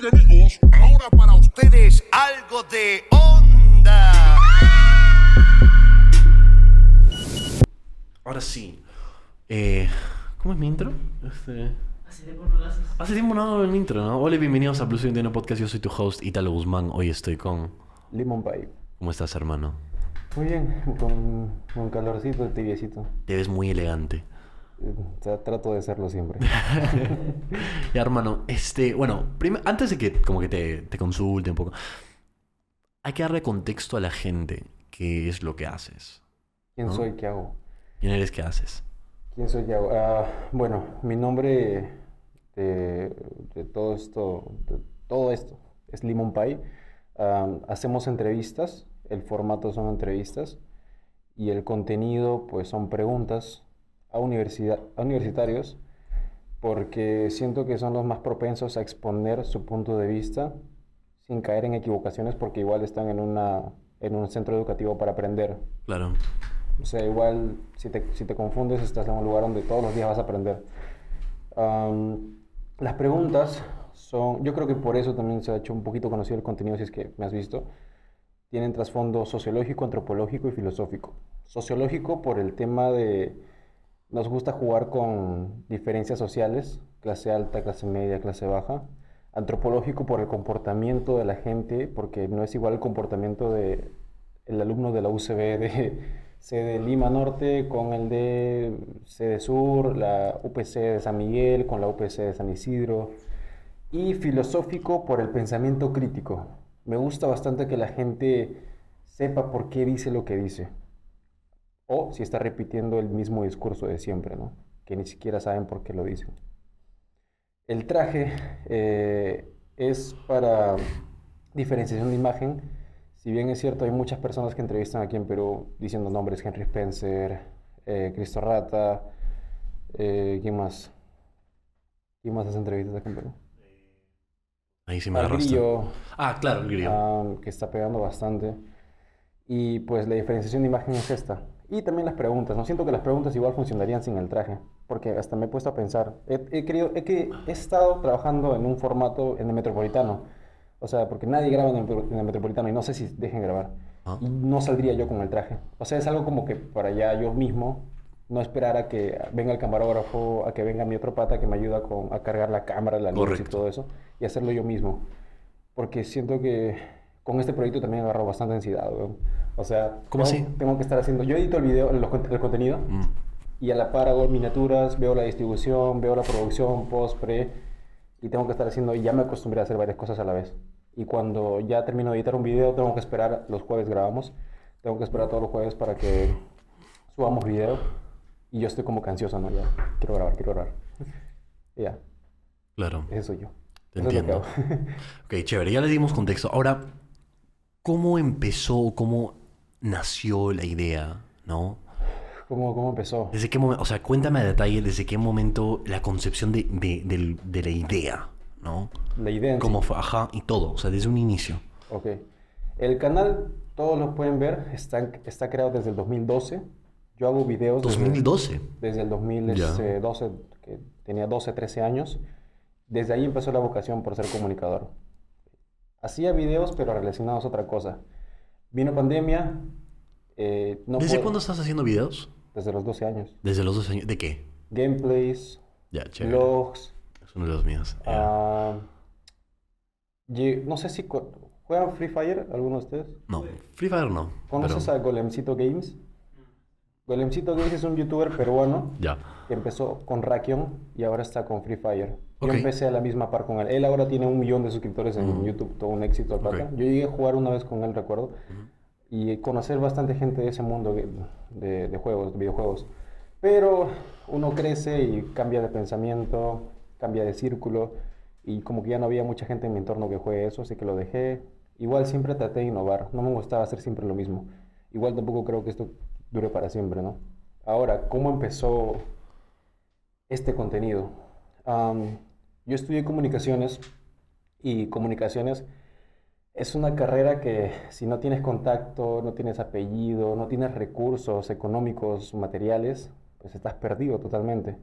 Bien amigos, ahora para ustedes algo de onda. Ahora sí. Eh, ¿Cómo es mi intro? Este... Hace tiempo no lo haces. Hace tiempo no hago el intro, ¿no? Hola y bienvenidos a Plus 21 Podcast. Yo soy tu host, Italo Guzmán. Hoy estoy con... Lemon Pie. ¿Cómo estás, hermano? Muy bien, con un calorcito tibiecito. Te ves muy elegante. Trato de serlo siempre. Ya, hermano, este... Bueno, antes de que como que te, te consulte un poco, hay que darle contexto a la gente qué es lo que haces. ¿Quién ¿No? soy? ¿Qué hago? ¿Quién eres? ¿Qué haces? ¿Quién soy? ¿Qué hago? Ah, bueno, mi nombre de, de todo esto, de todo esto es Lemon Pie. Ah, hacemos entrevistas, el formato son entrevistas y el contenido pues son preguntas a, universidad, a universitarios porque siento que son los más propensos a exponer su punto de vista sin caer en equivocaciones porque igual están en, una, en un centro educativo para aprender. Claro. O sea, igual si te, si te confundes estás en un lugar donde todos los días vas a aprender. Am, las preguntas son, yo creo que por eso también se ha hecho un poquito conocido el contenido, si es que me has visto. Tienen trasfondo sociológico, antropológico y filosófico. Sociológico por el tema de, nos gusta jugar con diferencias sociales, clase alta, clase media, clase baja. Antropológico por el comportamiento de la gente, porque no es igual el comportamiento de el alumno de la UCB de sede Lima Norte con el de sede Sur, la UPC de San Miguel con la UPC de San Isidro. Y filosófico por el pensamiento crítico. Me gusta bastante que la gente sepa por qué dice lo que dice. O si está repitiendo el mismo discurso de siempre, ¿no? Que ni siquiera saben por qué lo dicen. El traje eh, es para diferenciación de imagen. Si bien es cierto, hay muchas personas que entrevistan aquí en Perú diciendo nombres, Henry Spencer, eh, Cristo Rata, eh, ¿quién más? ¿Quién más hace entrevistas aquí en Perú? Ahí sí me agarraste. Grillo, Ah, claro, el grillo. ah, que está pegando bastante. Y pues la diferenciación de imagen es esta. Y también las preguntas. No siento que las preguntas igual funcionarían sin el traje. Porque hasta me he puesto a pensar. He, he querido, he, que, he estado trabajando en un formato en el metropolitano. O sea, porque nadie graba en el, en el metropolitano y no sé si dejen grabar. Ah. Y no saldría yo con el traje. O sea, es algo como que para ya yo mismo no esperar a que venga el camarógrafo, a que venga mi otro pata que me ayuda con, a cargar la cámara, la luz y Correcto. todo eso, y hacerlo yo mismo. Porque siento que con este proyecto también agarro bastante ansiedad, weón. O sea, ¿Cómo tengo, así? tengo que estar haciendo. Yo edito el video, el, el contenido, Mm. y a la par hago miniaturas, veo la distribución, veo la producción, post, pre, y tengo que estar haciendo, y ya me acostumbré a hacer varias cosas a la vez. Y cuando ya termino de editar un video, tengo que esperar, los jueves grabamos, tengo que esperar todos los jueves para que subamos video, y yo estoy como que ansioso, ¿no? Ya, quiero grabar, quiero grabar. Ya, Claro. ese soy yo. Te Eso entiendo. Ok, chévere, ya le dimos contexto. Ahora, ¿cómo empezó, cómo nació la idea, no? ¿Cómo, ¿Cómo empezó? ¿Desde qué momento, o sea, cuéntame a detalle desde qué momento la concepción de, de- del- de la idea, ¿no? La idea en sí. ¿Cómo fue? Ajá, y todo, o sea, desde un inicio. Ok. El canal, todos lo pueden ver, está, está creado desde el 2012. Yo hago videos desde- 2012. desde el Ya. 2012, que tenía 12, 13 años. Desde ahí empezó la vocación por ser comunicador. Hacía videos, pero relacionados a otra cosa. Vino pandemia. eh, no ¿Desde puedo- cuándo estás haciendo videos? Desde los 12 años. Desde los dos años. ¿De qué? Gameplays, Ya, chévere. Es uno de los míos. ah, no sé si juegan Free Fire, alguno de ustedes. No, Free Fire no. ¿Conoces pero- a Golemcito Games? Golemcito Games es un youtuber peruano Ya. que empezó con Rakion y ahora está con Free Fire. Yo empecé a la misma par con él. Él ahora tiene un millón de suscriptores en. YouTube, todo un éxito al pata. Ok. Yo llegué a jugar una vez con él, recuerdo, y conocer bastante gente de ese mundo de, de- de juegos, de videojuegos. Pero uno crece y cambia de pensamiento, cambia de círculo, y como que ya no había mucha gente en mi entorno que juegue eso, así que lo dejé. Igual siempre traté de innovar, no me gustaba hacer siempre lo mismo. Igual tampoco creo que esto dure para siempre, ¿no? Ahora, ¿cómo empezó este contenido? Yo estudié comunicaciones y comunicaciones es una carrera que si no tienes contacto, no tienes apellido, no tienes recursos económicos, materiales, pues estás perdido totalmente.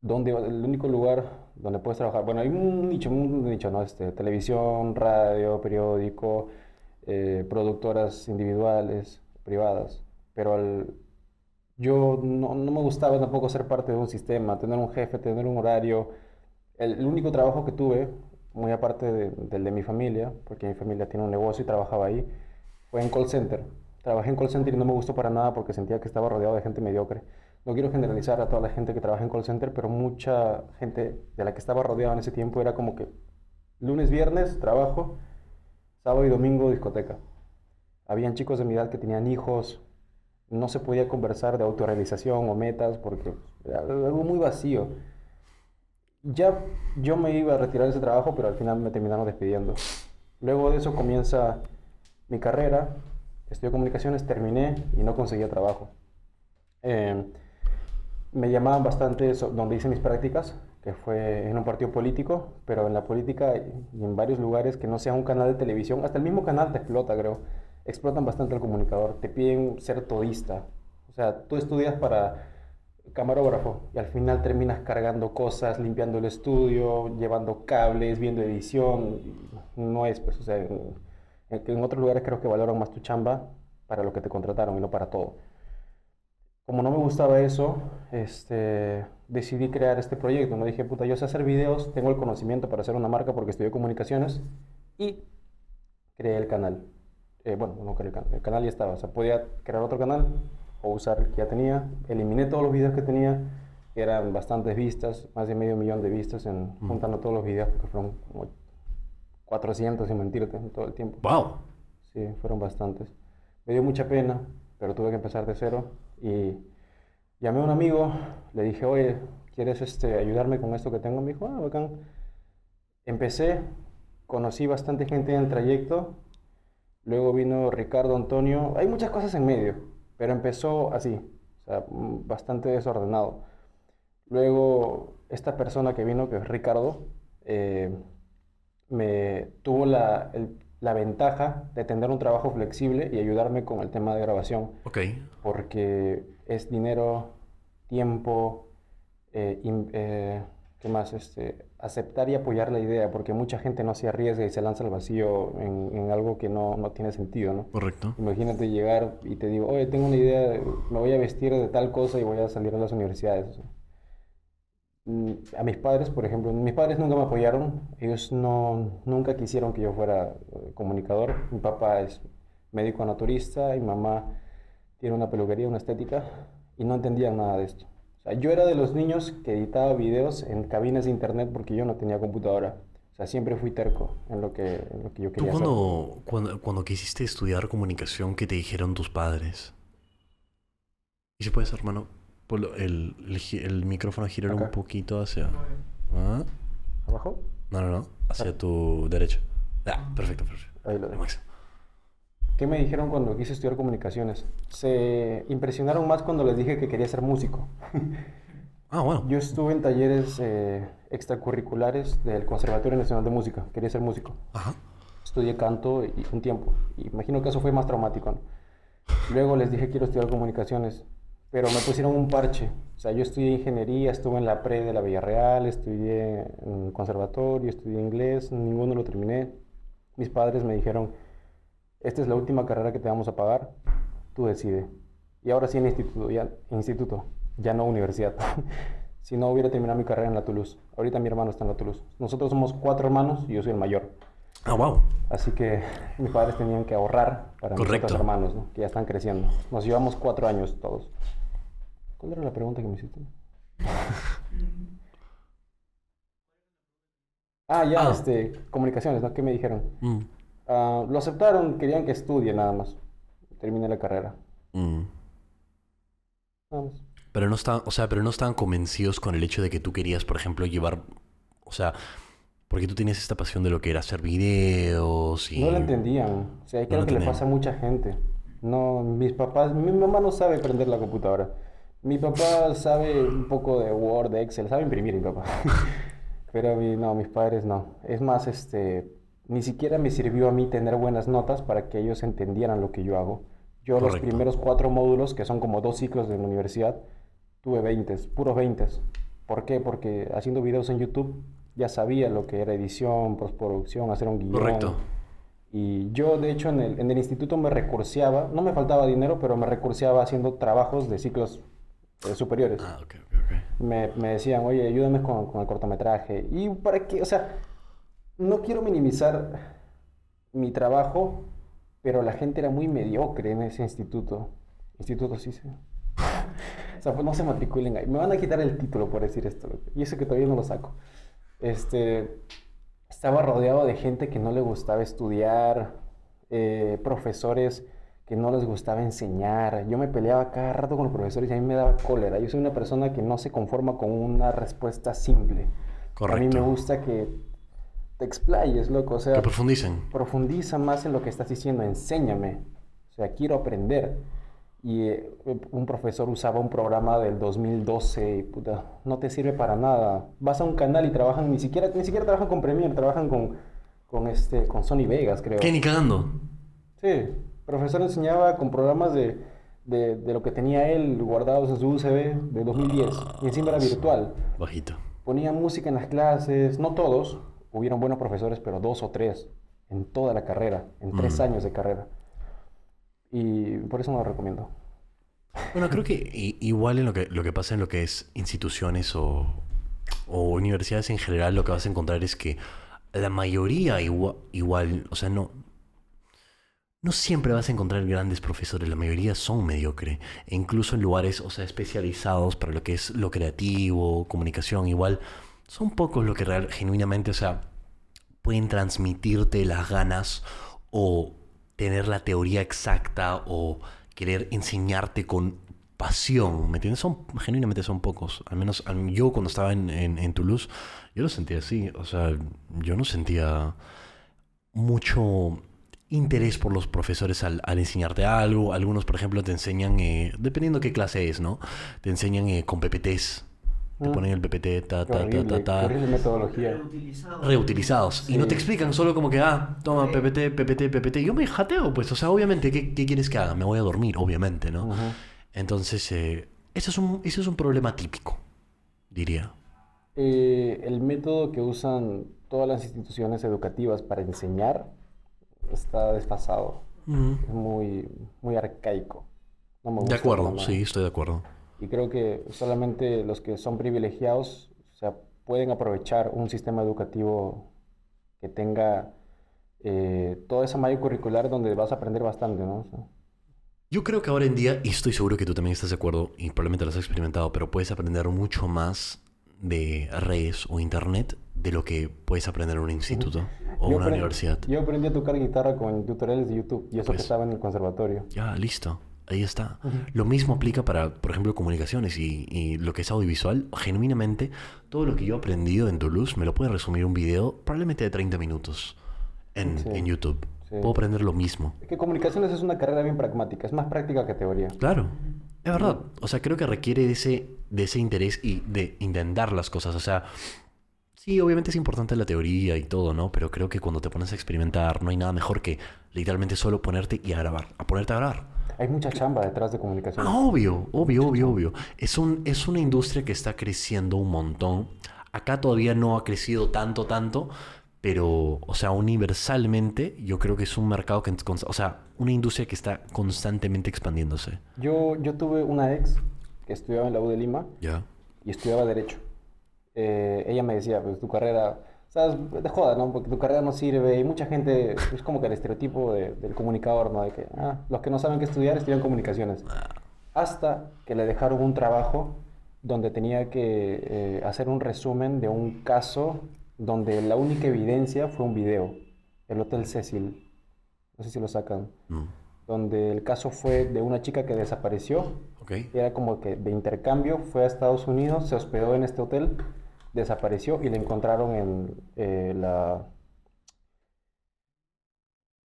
donde el único lugar donde puedes trabajar, bueno, hay un nicho, un nicho, ¿no? Este, televisión, radio, periódico, eh, productoras individuales, privadas, pero al, yo no, no, me gustaba tampoco ser parte de un sistema, tener un jefe, tener un horario. El, único trabajo que tuve, muy aparte de, del de mi familia, porque mi familia tiene un negocio y trabajaba ahí, fue en call center. Trabajé en call center y no me gustó para nada porque sentía que estaba rodeado de gente mediocre. No quiero generalizar a toda la gente que trabaja en call center, pero mucha gente de la que estaba rodeado en ese tiempo era como que lunes, viernes, trabajo, sábado y domingo, discoteca. Habían chicos de mi edad que tenían hijos, no se podía conversar de autorrealización o metas porque era algo muy vacío. Ya yo me iba a retirar de ese trabajo, pero al final me terminaron despidiendo. Luego de eso comienza mi carrera, estudié comunicaciones, terminé y no conseguía trabajo. Eh, me llamaban bastante donde hice mis prácticas, que fue en un partido político, pero en la política y en varios lugares que no sea un canal de televisión, hasta el mismo canal te explota, creo explotan bastante el comunicador, te piden ser todista. O sea, tú estudias para camarógrafo y al final terminas cargando cosas, limpiando el estudio, llevando cables, viendo edición. No es, pues, o sea, en, en otros lugares creo que valoran más tu chamba para lo que te contrataron y no para todo. Como no me gustaba eso, este, decidí crear este proyecto. Me dije, puta, yo sé hacer videos, tengo el conocimiento para hacer una marca porque estudié comunicaciones y creé el canal. Eh, bueno, no el canal, el canal ya estaba, o sea, podía crear otro canal o usar el que ya tenía, eliminé todos los videos que tenía, eran bastantes vistas, más de medio millón de vistas en, juntando todos los videos, porque fueron como 400, sin mentirte, en todo el tiempo. ¡Wow! Sí, fueron bastantes. Me dio mucha pena, pero tuve que empezar de cero y llamé a un amigo, le dije, oye, ¿quieres este, ayudarme con esto que tengo? Me dijo, ah, bacán. Empecé, conocí bastante gente en el trayecto Luego vino Ricardo Antonio. Hay muchas cosas en medio, pero empezó así, o sea, mm, bastante desordenado. Luego, esta persona que vino, que es Ricardo, eh, me tuvo la, la, ventaja de tener un trabajo flexible y ayudarme con el tema de grabación. Ok. Porque es dinero, tiempo, eh, eh, ¿qué más? Este, aceptar y apoyar la idea, porque mucha gente no se arriesga y se lanza al vacío en, algo que no, no, tiene sentido, ¿no? Correcto. Imagínate llegar y te digo, oye, tengo una idea, me voy a vestir de tal cosa y voy a salir a las universidades. Mm, a mis padres, por ejemplo, mis padres nunca me apoyaron, ellos no, nunca quisieron que yo fuera eh, comunicador. Mi papá es médico naturista y mamá tiene una peluquería, una estética, y no entendían nada de esto yo era de los niños que editaba videos en cabinas de internet porque yo no tenía computadora. O sea, siempre fui terco en lo que, en lo que yo quería ¿Tú cuando, Cuando, cuando quisiste estudiar comunicación, qué te dijeron tus padres? ¿Y si puedes, hermano, el, el, el micrófono girar un poquito hacia... ¿Ah? ¿Abajo? No, no, no. Hacia ah. tu derecha. Ah, perfecto, perfecto. Ahí lo dejo. ¿Qué me dijeron cuando quise estudiar comunicaciones? Se impresionaron más cuando les dije que quería ser músico. Ah, bueno. Yo estuve en talleres eh, extracurriculares del Conservatorio Nacional de Música. Quería ser músico. Ajá. Estudié canto y, un tiempo. imagino que eso fue más traumático. Luego les dije quiero estudiar comunicaciones, pero me pusieron un parche. O sea, yo estudié ingeniería, estuve en la pre de la Villarreal, estudié en conservatorio, estudié inglés, ninguno lo terminé. Mis padres me dijeron esta es la última carrera que te vamos a pagar, tú decides. Y ahora sí en instituto, ya, instituto, ya no universidad. si no hubiera terminado mi carrera en la Toulouse. Ahorita mi hermano está en la Toulouse. Nosotros somos cuatro hermanos y yo soy el mayor. Ah, wow. Así que mis padres tenían que ahorrar para mis otros hermanos, ¿no? que ya están creciendo. Nos llevamos cuatro años todos. ¿Cuál era la pregunta que me hiciste? ah, ya, ah. este, comunicaciones, ¿no? ¿Qué me dijeron? Mm. Ah, lo aceptaron, querían que estudie nada más. Termine la carrera. Mm. Pero no estaban, o sea, pero no estaban convencidos con el hecho de que tú querías, por ejemplo, llevar, o sea, porque tú tienes esta pasión de lo que era hacer videos y... No lo entendían. O sea, creo que le pasa a mucha gente. No, mis papás, mi mamá no sabe prender la computadora. Mi papá sabe un poco de Word, de Excel, sabe imprimir mi papá. Pero mi, no, mis padres no. Es más, este, ni siquiera me sirvió a mí tener buenas notas para que ellos entendieran lo que yo hago. Yo los primeros cuatro módulos, que son como dos ciclos de la universidad, tuve 20, puros 20. ¿Por qué? Porque haciendo videos en YouTube ya sabía lo que era edición, postproducción, hacer un guion. Correcto. Y yo, de hecho, en el, en el instituto me recurseaba, no me faltaba dinero, pero me recurseaba haciendo trabajos de ciclos eh, superiores. Ah, ok, ok, ok. Me, me decían, oye, ayúdame con, con el cortometraje. Y para qué, o sea, no quiero minimizar mi trabajo, pero la gente era muy mediocre en ese instituto. Instituto, sí, sí. o sea, pues no se matriculen ahí. Me van a quitar el título por decir esto. Y eso que todavía no lo saco. Este, estaba rodeado de gente que no le gustaba estudiar, eh, profesores que no les gustaba enseñar. Yo me peleaba cada rato con los profesores y a mí me daba cólera. Yo soy una persona que no se conforma con una respuesta simple. A mí Correcto. me gusta que te explayes, loco. O sea, Que profundicen. profundiza más en lo que estás diciendo, enséñame. O sea, quiero aprender. Y eh, un profesor usaba un programa del 2012 y puta, no te sirve para nada. Vas a un canal y trabajan, ni siquiera, ni siquiera trabajan con Premiere, trabajan con, con, este, con Sony Vegas, creo. ¿Qué ni cagando? Sí, el profesor enseñaba con programas de, de, de lo que tenía él guardados en su USB de 2010 y encima era virtual. Bajito. Ponía música en las clases, no todos, hubieron buenos profesores, pero dos o tres en toda la carrera, en tres Mm. años de carrera. Y por eso no lo recomiendo. Bueno, creo que igual en lo que, lo que pasa en lo que es instituciones o, o universidades en general, lo que vas a encontrar es que la mayoría igua- igual, o sea, no, no siempre vas a encontrar grandes profesores, la mayoría son mediocre. E incluso en lugares, o sea, especializados para lo que es lo creativo, comunicación, igual, son pocos los que real- genuinamente, o sea, pueden transmitirte las ganas o tener la teoría exacta o querer enseñarte con pasión, ¿me entiendes? Son, genuinamente son pocos. Al menos yo cuando estaba en, en, en Toulouse, yo lo sentía así. O sea, yo no sentía mucho interés por los profesores al, al enseñarte algo. Algunos, por ejemplo, te enseñan, eh, dependiendo qué clase es, ¿no? Te enseñan eh, con PPTs. Te Mm. ponen el PPT, ta, ta, ta, horrible, ta, ta metodología. Reutilizados. reutilizados. Y no te explican, solo como que, ah, toma. PPT, PPT, PPT. Yo me jateo, pues, o sea, obviamente, ¿qué, qué quieres que haga? Me voy a dormir, obviamente, ¿no? Entonces, eh, ese, es un, ese es un problema típico, diría. Eh, el método que usan todas las instituciones educativas para enseñar está desfasado. Es muy, muy arcaico. No me De acuerdo, sí, estoy de acuerdo. Y creo que solamente los que son privilegiados, o sea, pueden aprovechar un sistema educativo que tenga eh, toda esa malla curricular donde vas a aprender bastante, ¿no? O sea, Yo creo que ahora en día, y estoy seguro que tú también estás de acuerdo, y probablemente lo has experimentado, pero puedes aprender mucho más de redes o internet de lo que puedes aprender en un instituto o yo una universidad. Yo aprendí a tocar guitarra con tutoriales de YouTube y eso que Pues. estaba en el conservatorio. Ya, listo. Ahí está. Lo mismo aplica para, por ejemplo, comunicaciones y, y lo que es audiovisual. Genuinamente, todo lo que yo he aprendido en Toulouse me lo puede resumir un video probablemente de 30 minutos en, Sí. en YouTube. Sí. Puedo aprender lo mismo. Es que comunicaciones es una carrera bien pragmática, es más práctica que teoría. Claro, es verdad. O sea, creo que requiere de ese, de ese interés y de intentar las cosas. O sea, sí, obviamente es importante la teoría y todo, ¿no? Pero creo que cuando te pones a experimentar, no hay nada mejor que literalmente solo ponerte y a grabar. A ponerte a grabar. Hay mucha chamba detrás de comunicaciones. Ah, obvio, obvio, obvio, obvio. Es, un, es una industria que está creciendo un montón. Acá todavía no ha crecido tanto, tanto, pero, o sea, universalmente yo creo que es un mercado que, o sea, una industria que está constantemente expandiéndose. Yo, yo tuve una ex que estudiaba en la U de Lima y estudiaba Derecho. Eh, ella me decía, pues tu carrera, sabes, de joda, ¿no? Porque tu carrera no sirve y mucha gente, es como que el estereotipo de- del comunicador, ¿no? De que, ah, los que no saben qué estudiar estudian comunicaciones. Hasta que le dejaron un trabajo donde tenía que eh, hacer un resumen de un caso donde la única evidencia fue un video, el Hotel Cecil, no sé si lo sacan, donde el caso fue de una chica que desapareció Ok. era como que de intercambio, fue a Estados Unidos, se hospedó en este hotel, desapareció y la encontraron en eh, la...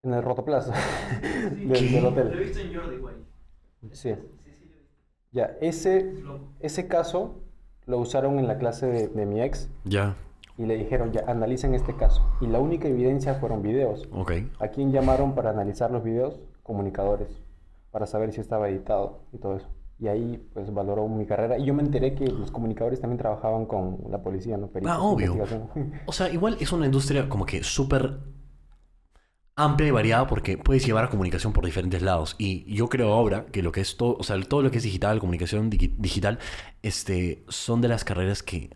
en el Rotoplaza del, del Lo he hotel. visto en Jordi, güey. Sí. Sí, sí. Ya, ese, ese caso lo usaron en la clase de, de mi ex Ya. y le dijeron, ya, analicen este caso. Y la única evidencia fueron videos. Ok. ¿A quién llamaron para analizar los videos? Comunicadores, para saber si estaba editado y todo eso. Y ahí pues valoró mi carrera. Y yo me enteré que los comunicadores también trabajaban con la policía, ¿no? Peritos Ah, obvio. O sea, igual es una industria como que súper amplia y variada porque puedes llevar a comunicación por diferentes lados. Y yo creo ahora que lo que es todo, o sea, todo lo que es digital, comunicación digi- digital, este, son de las carreras que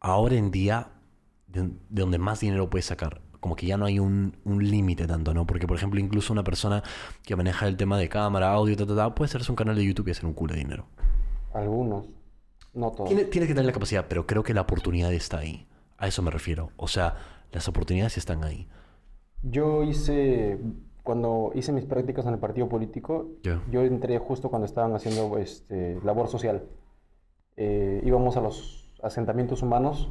ahora en día de, de donde más dinero puedes sacar. Como que ya no hay un, un límite tanto, ¿no? Porque, por ejemplo, incluso una persona que maneja el tema de cámara, audio, ta, ta, ta, puede hacerse un canal de YouTube y hacer un culo de dinero. Algunos, no todos. Tiene- Tienes que tener la capacidad, pero creo que la oportunidad está ahí. A eso me refiero. O sea, las oportunidades están ahí. Yo hice, cuando hice mis prácticas en el partido político, yo entré justo cuando estaban haciendo este, labor social. Eh, íbamos a los asentamientos humanos,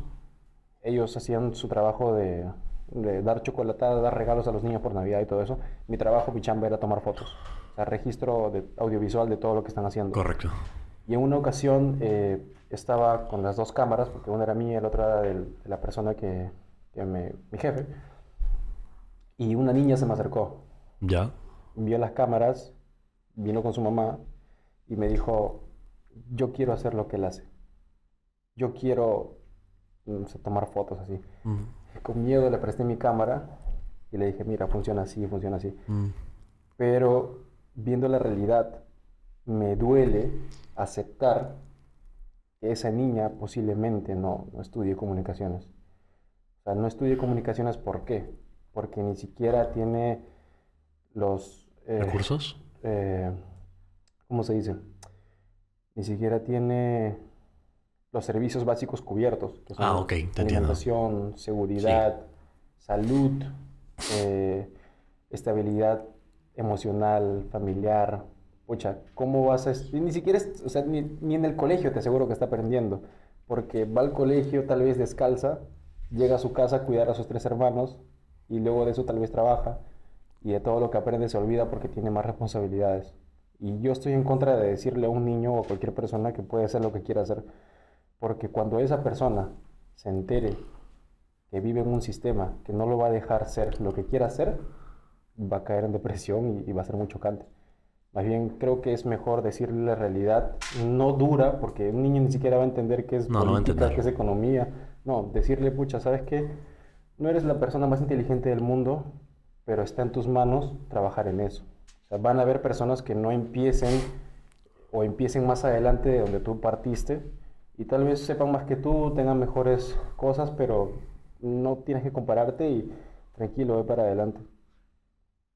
ellos hacían su trabajo de, de dar chocolatada, dar regalos a los niños por Navidad y todo eso. Mi trabajo, mi chamba era tomar fotos, o sea, registro de, audiovisual de todo lo que están haciendo. Correcto. Y en una ocasión eh, estaba con las dos cámaras, porque una era mía y la otra era de la persona que, que me, mi jefe. Y una niña se me acercó, ¿Ya? vio las cámaras, vino con su mamá y me dijo, yo quiero hacer lo que él hace. Yo quiero mm, o sea, tomar fotos así. Mm, Con miedo le presté mi cámara y le dije, mira, funciona así, funciona así. mm. Pero viendo la realidad, me duele aceptar que esa niña posiblemente no, no estudie comunicaciones. O sea, no estudie comunicaciones, ¿por qué? Porque ni siquiera tiene los... eh, ¿Recursos? eh, ¿cómo se dice? Ni siquiera tiene los servicios básicos cubiertos, que son Ah, ok, te entiendo. alimentación, seguridad, salud, eh, estabilidad emocional, familiar. Pucha, ¿cómo vas a...? Ni siquiera, es- o sea, ni, ni en el colegio te aseguro que está aprendiendo, porque va al colegio tal vez descalza, llega a su casa a cuidar a sus tres hermanos, y luego de eso tal vez trabaja, y de todo lo que aprende se olvida porque tiene más responsabilidades. Y yo estoy en contra de decirle a un niño o a cualquier persona que puede hacer lo que quiera hacer, porque cuando esa persona se entere que vive en un sistema que no lo va a dejar ser lo que quiera hacer, va a caer en depresión y, y va a ser muy chocante. Más bien creo que es mejor decirle la realidad, no dura, porque un niño ni siquiera va a entender qué es No, no política, entender. qué es economía. No, decirle, pucha, ¿sabes qué? No eres la persona más inteligente del mundo, pero está en tus manos trabajar en eso. O sea, van a haber personas que no empiecen o empiecen más adelante de donde tú partiste y tal vez sepan más que tú, tengan mejores cosas, pero no tienes que compararte y tranquilo, ve para adelante.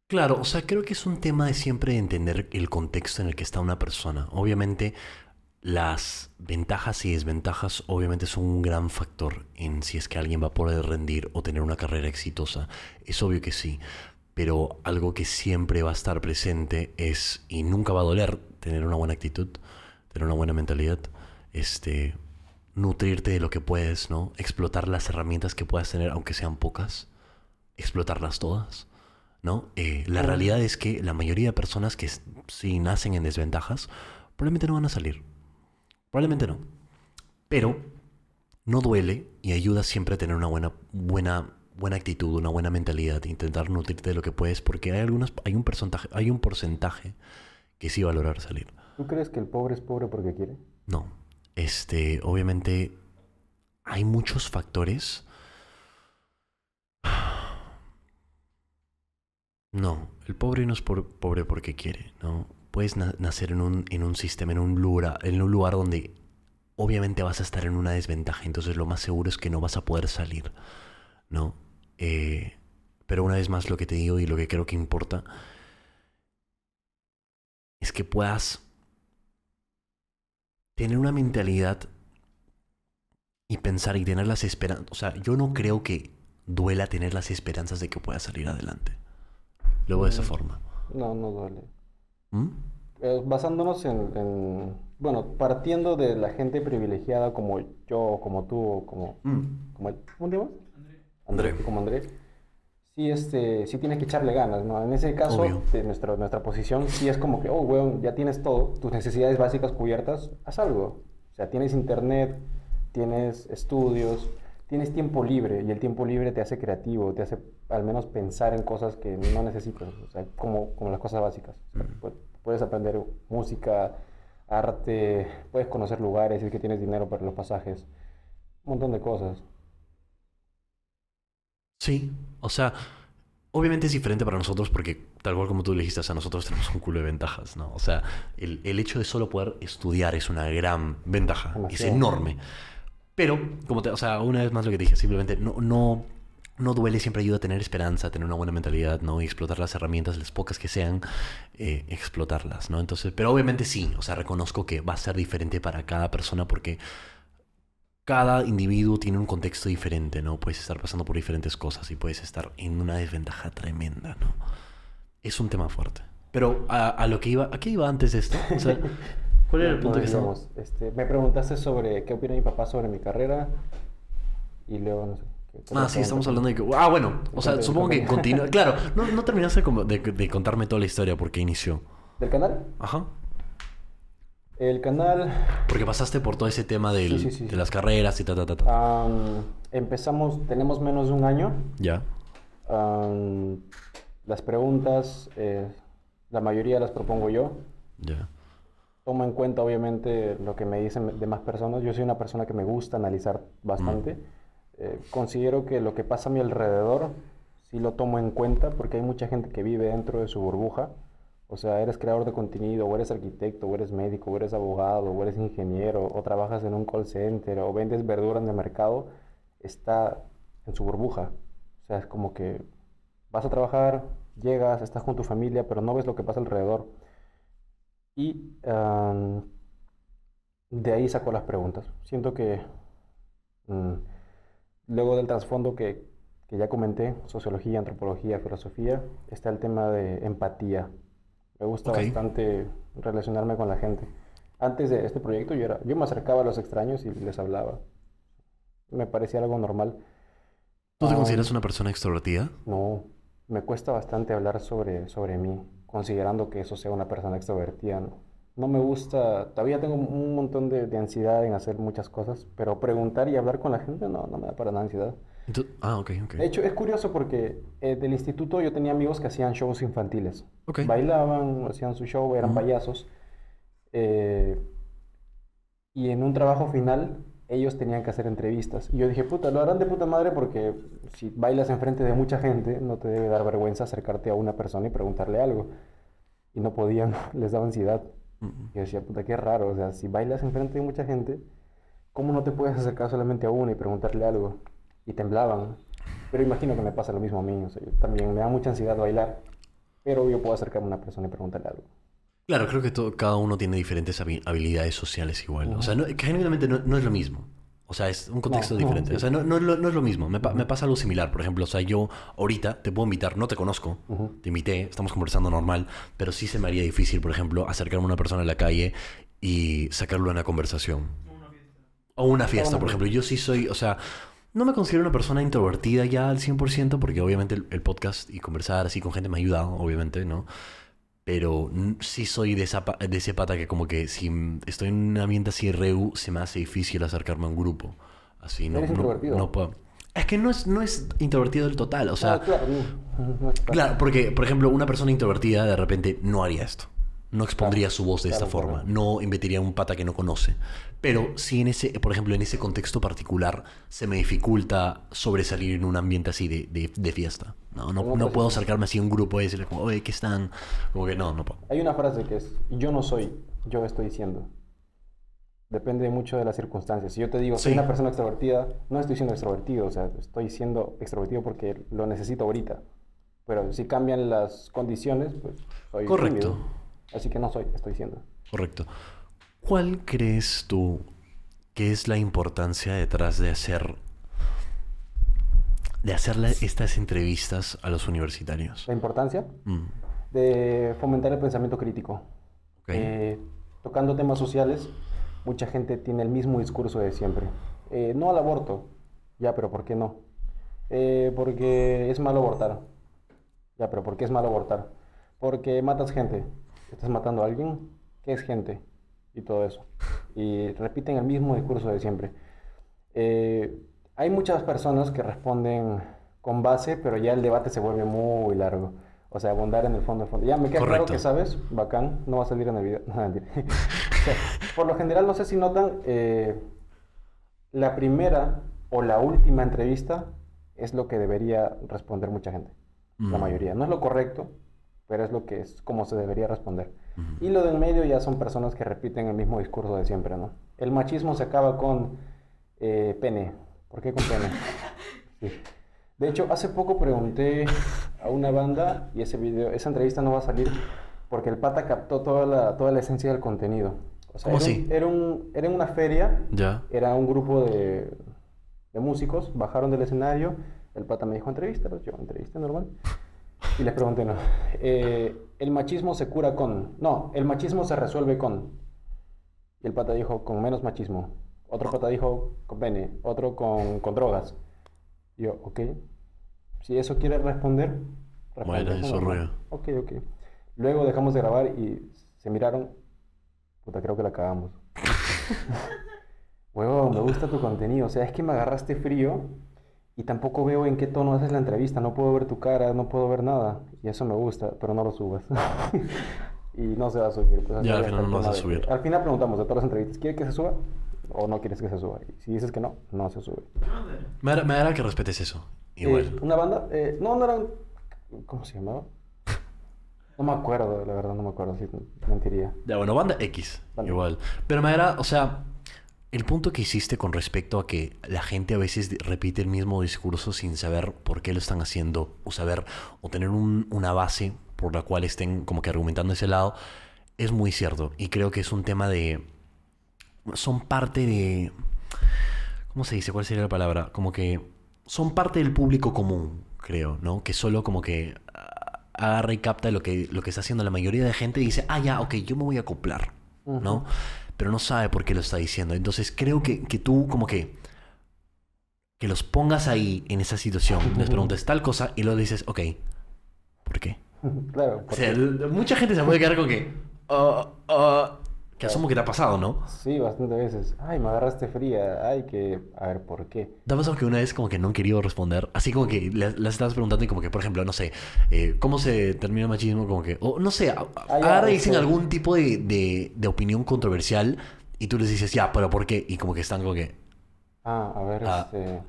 Claro, o sea, creo que es un tema de siempre entender el contexto en el que está una persona. Obviamente, las ventajas y desventajas obviamente son un gran factor en si es que alguien va a poder rendir o tener una carrera exitosa. Es obvio que sí, pero algo que siempre va a estar presente es, y nunca va a doler, tener una buena actitud, tener una buena mentalidad, este, nutrirte de lo que puedes, ¿no? Explotar las herramientas que puedas tener, aunque sean pocas, explotarlas todas. ¿no? Eh, la realidad es que la mayoría de personas que si nacen en desventajas, probablemente no van a salir. Probablemente no. Pero no duele y ayuda siempre a tener una buena, buena, buena actitud, una buena mentalidad, intentar nutrirte de lo que puedes, porque hay algunas, hay un porcentaje, hay un porcentaje que sí va a lograr salir. ¿Tú crees que el pobre es pobre porque quiere? No. Este, obviamente, hay muchos factores. No, el pobre no es pobre porque quiere, ¿no? Puedes na- nacer en un, en un sistema, en un, lugar, en un lugar donde obviamente vas a estar en una desventaja, entonces lo más seguro es que no vas a poder salir, ¿no? Eh, pero una vez más lo que te digo y lo que creo que importa es que puedas tener una mentalidad y pensar y tener las esperanzas. O sea, yo no creo que duela tener las esperanzas de que puedas salir adelante. Luego de esa Mm. forma. No, no duele. ¿Mm? Eh, basándonos en, en- bueno, partiendo de la gente privilegiada como yo, como tú, como, Mm. como. ¿Cómo te llamas? André. Como André. Sí, este, sí tienes que echarle ganas, ¿no? En ese caso, de nuestra, nuestra posición, sí es como que, oh, weón, ya tienes todo, tus necesidades básicas cubiertas, haz algo. O sea, tienes internet, tienes estudios, tienes tiempo libre, y el tiempo libre te hace creativo, te hace al menos pensar en cosas que no necesitas, o sea, como, como las cosas básicas. O sea, pu- puedes aprender música, arte, puedes conocer lugares, es que tienes dinero para los pasajes, un montón de cosas. Sí, o sea, obviamente es diferente para nosotros porque, tal cual como tú le dijiste, o sea, nosotros tenemos un culo de ventajas, ¿no? O sea, el, el hecho de solo poder estudiar es una gran ventaja, es enorme. Pero, como te, o sea, una vez más lo que te dije, simplemente no, no, no duele, siempre ayuda a tener esperanza, a tener una buena mentalidad, ¿no? Y explotar las herramientas, las pocas que sean, eh, explotarlas, ¿no? Entonces, pero obviamente sí, o sea, reconozco que va a ser diferente para cada persona porque cada individuo tiene un contexto diferente, ¿no? Puedes estar pasando por diferentes cosas y puedes estar en una desventaja tremenda, ¿no? Es un tema fuerte. Pero a, a lo que iba, ¿a qué iba antes de esto? O sea, ¿cuál era el punto no que estábamos? este, me preguntaste sobre qué opina mi papá sobre mi carrera y luego no sé. ¿qué- qué Ah, sí, estamos hablando de que... Ah, bueno, o sea, supongo que continúa... Claro, no, no terminaste como de, de contarme toda la historia porque inició. ¿Del canal? Ajá. El canal Porque pasaste por todo ese tema del- Sí, sí, sí, de las carreras y ta, ta, ta, ta. am, empezamos, tenemos menos de un año. Ya. las preguntas, eh, la mayoría las propongo yo. Ya. Tomo en cuenta, obviamente, lo que me dicen demás personas. Yo soy una persona que me gusta analizar bastante. Eh, considero que lo que pasa a mi alrededor sí lo tomo en cuenta porque hay mucha gente que vive dentro de su burbuja. O sea, eres creador de contenido, o eres arquitecto, o eres médico, o eres abogado, o eres ingeniero, o trabajas en un call center, o vendes verduras en el mercado, está en su burbuja. O sea, es como que vas a trabajar, llegas, estás con tu familia, pero no ves lo que pasa alrededor. Y am, de ahí saco las preguntas. Siento que mm, luego del trasfondo que, que ya comenté, sociología, antropología, filosofía, está el tema de empatía. Me gusta bastante relacionarme con la gente. Antes de este proyecto yo, era, yo me acercaba a los extraños y les hablaba. Me parecía algo normal. ¿Tú te Ah, consideras una persona extrovertida? No, me cuesta bastante hablar sobre, sobre mí, considerando que eso sea una persona extrovertida. No, No me gusta, todavía tengo un montón de, de ansiedad en hacer muchas cosas, pero preguntar y hablar con la gente no, no me da para nada ansiedad. Ah, ok, ok. De hecho, es curioso porque eh, del instituto yo tenía amigos que hacían shows infantiles. Bailaban, hacían su show, eran payasos. eh, y en un trabajo final, ellos tenían que hacer entrevistas. Y yo dije, puta, lo harán de puta madre porque si bailas enfrente de mucha gente, no te debe dar vergüenza acercarte a una persona y preguntarle algo. Y no podían, les daba ansiedad. Mm, Y yo decía, puta, qué raro. O sea, si bailas enfrente de mucha gente, ¿cómo no te puedes acercar solamente a una y preguntarle algo? Y temblaban. Pero imagino que me pasa lo mismo a mí. O sea, yo también me da mucha ansiedad bailar. Pero yo puedo acercarme a una persona y preguntarle algo. Claro, creo que todo- cada uno tiene diferentes habi- habilidades sociales igual. O sea, no, que genuinamente no, no es lo mismo. O sea, es un contexto no, diferente. sí. O sea, no, no es lo, no es lo mismo. Me, pa- me pasa algo similar. Por ejemplo, o sea, yo ahorita te puedo invitar, no te conozco, Ujú. te invité, estamos conversando normal, pero sí se me haría difícil, por ejemplo, acercarme a una persona en la calle y sacarlo a una conversación. O una fiesta, por ejemplo. Yo sí soy, o sea, no me considero una persona introvertida ya al 100%, porque obviamente el, el podcast y conversar así con gente me ha ayudado, obviamente, ¿no? Pero sí soy de, esa, de ese pata que como que si estoy en un ambiente así reu, se me hace difícil acercarme a un grupo. Así, no, ¿Eres no, introvertido? no puedo. Es que no es, no es introvertido del total, o sea... Ah. Claro, porque, por ejemplo, una persona introvertida de repente no haría esto. No expondría Claro, su voz de esta forma. claro. No invitaría a un pata que no conoce. Pero si en ese, por ejemplo, en ese contexto particular se me dificulta sobresalir en un ambiente así de, de- de fiesta. No, no, ¿Cómo no puedo acercarme así a un grupo y decirle como, oye, ¿qué están? Como que no, no puedo. Hay una frase que es, yo no soy, yo estoy siendo. Depende mucho de las circunstancias. Si yo te digo, soy Sí. una persona extrovertida, no estoy siendo extrovertido, o sea, estoy siendo extrovertido porque lo necesito ahorita. Pero si cambian las condiciones, pues soy Correcto. tímido. Así que no soy, estoy siendo. Correcto. ¿Cuál crees tú que es la importancia detrás de hacer de hacerle estas entrevistas a los universitarios? La importancia Mm, de fomentar el pensamiento crítico. Eh, tocando temas sociales, mucha gente tiene el mismo discurso de siempre. Eh, no al aborto, ya, pero ¿por qué no? Eh, porque es malo abortar. Ya, pero ¿por qué es malo abortar? Porque matas gente. Estás matando a alguien. ¿Qué es gente? Y todo eso. Y repiten el mismo discurso de siempre. Eh, hay muchas personas que responden con base, pero ya el debate se vuelve muy largo. O sea, abundar en el fondo, el fondo. Ya me queda claro Correcto. que sabes, bacán, no va a salir en el video. No, mentira. O sea, por lo general, no sé si notan, eh, la primera o la última entrevista es lo que debería responder mucha gente. La Mm. mayoría. No es lo correcto, pero es lo que es como se debería responder. Y lo de en medio ya son personas que repiten el mismo discurso de siempre, ¿no? El machismo se acaba con eh, pene. ¿Por qué con pene? Sí. De hecho, hace poco pregunté a una banda y ese video, esa entrevista no va a salir porque el pata captó toda la, toda la esencia del contenido. O sea, ¿Cómo era, así? un- era, un- era una feria, Ya. era un grupo de, de músicos, bajaron del escenario, el pata me dijo, entrevístalos, yo entrevisté normal. Y les pregunté, no, eh, el machismo se cura con, no, el machismo se resuelve con. Y el pata dijo, con menos machismo. Otro pata dijo, con pene, otro con, con drogas. Y yo, ok, si eso quiere responder, Bueno, responde, eso normal". rollo. Ok, ok. Luego dejamos de grabar y se miraron, puta, creo que la cagamos. Huevón, me gusta tu contenido. O sea, es que me agarraste frío y tampoco veo en qué tono haces la entrevista. No puedo ver tu cara, no puedo ver nada. Y eso me gusta, pero no lo subas. y no se va a subir. pues, Ya, al final no vas a subir. Al final preguntamos de todas las entrevistas, ¿quieres que se suba o no quieres que se suba? Y si dices que no, no se sube. Me agrada, me agrada que respetes eso. Eh, Igual. una banda, eh, no, no eran, ¿cómo se llamaba? No me acuerdo, la verdad no me acuerdo, sí, mentiría. Ya, bueno, banda X. Igual. Pero me agrada, o sea, el punto que hiciste con respecto a que la gente a veces repite el mismo discurso sin saber por qué lo están haciendo, o saber, o tener un- una base por la cual estén como que argumentando ese lado, es muy cierto. Y creo que es un tema de. Son parte de. ¿Cómo se dice? ¿Cuál sería la palabra? Como que son parte del público común, creo, ¿no? Que solo como que ah, agarra y capta lo que, lo que está haciendo la mayoría de gente y dice, ah, ya, ok, yo me voy a acoplar, ¿no? Pero no sabe por qué lo está diciendo. Entonces creo que, que tú como que... Que los pongas ahí en esa situación, les preguntes tal cosa y luego dices, ok, ¿por qué? claro, O sea, mucha gente se puede quedar con que... "Ah, ah", que asumo que te ha pasado, ¿no? sí, bastante veces. Ay, me agarraste fría, ay, que, a ver, ¿por qué? ¿Te ha pasado que una vez como que no han querido responder? Así como que las estabas preguntando y como que, por ejemplo, no sé, eh, ¿cómo se termina el machismo? Como que, o no sé, a- a- Ah, ya, ahora dicen este- algún tipo de, de- de opinión controversial y tú les dices, ya, pero ¿por qué? Y como que están como que, Ah, a ver, Ah. este...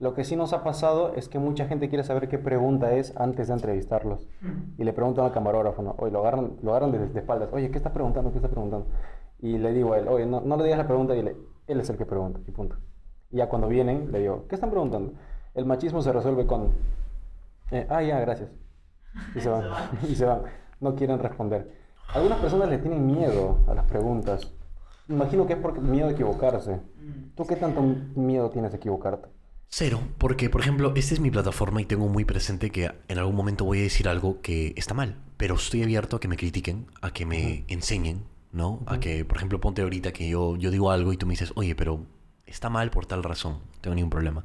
Lo que sí nos ha pasado es que mucha gente quiere saber qué pregunta es antes de entrevistarlos. Y le preguntan al camarógrafo, ¿no? Oye, lo agarran, lo agarran de, de espaldas. Oye, ¿qué estás preguntando? ¿Qué estás preguntando? Y le digo a él, oye, no, no le digas la pregunta, dile, él es el que pregunta, y punto. Y ya cuando vienen, le digo, ¿qué están preguntando? El machismo se resuelve con, eh, ah, ya, gracias. Y se van, y se van. No quieren responder. Algunas personas le tienen miedo a las preguntas. Imagino que es por miedo a equivocarse. ¿Tú qué tanto miedo tienes de equivocarte? Cero, porque por ejemplo, esta es mi plataforma y tengo muy presente que en algún momento voy a decir algo que está mal, pero estoy abierto a que me critiquen, a que me enseñen, ¿no? A que, por ejemplo, ponte ahorita que yo, yo digo algo y tú me dices, oye, pero está mal por tal razón, no tengo ningún problema.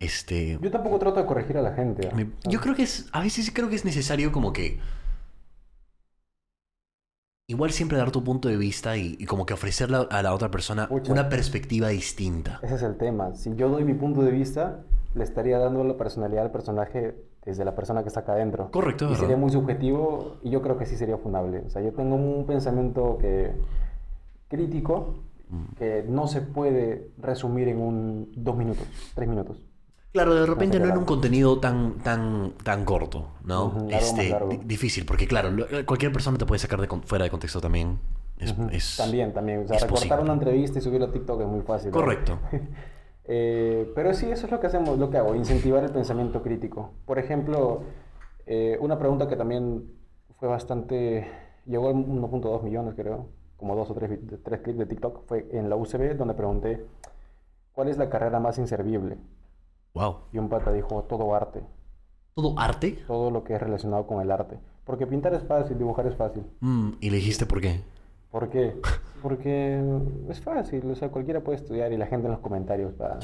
Este, Yo tampoco trato de corregir a la gente. ¿ah? me- yo creo que es, a veces creo que es necesario como que igual siempre dar tu punto de vista y, y como que ofrecerle a la otra persona Pucha. una perspectiva distinta. Ese es el tema. Si yo doy mi punto de vista, le estaría dando la personalidad al personaje desde la persona que está acá adentro. Correcto, Y ¿verdad? sería muy subjetivo y yo creo que sí sería fundable. O sea, yo tengo un pensamiento que crítico Mm. que no se puede resumir en un dos minutos, tres minutos. Claro, de repente no en un contenido tan, tan, tan corto, ¿no? Más este, largo. difícil, porque claro, lo- cualquier persona te puede sacar de fuera de contexto también. Es, también, también. O sea, recortar posible. una entrevista y subirla a TikTok es muy fácil. Correcto. Eh, pero sí, eso es lo que hacemos, lo que hago, incentivar el pensamiento crítico. Por ejemplo, eh, una pregunta que también fue bastante, llegó a 1.2 millones creo, como dos o tres, tres clips de TikTok, fue en la UCB donde pregunté, ¿cuál es la carrera más inservible? Wow. Y un pata dijo, todo arte, ¿Todo arte? todo lo que es relacionado con el arte. Porque pintar es fácil, dibujar es fácil. Mm, ¿Y le dijiste por qué? ¿Por qué? Porque es fácil, o sea, cualquiera puede estudiar y la gente en los comentarios va...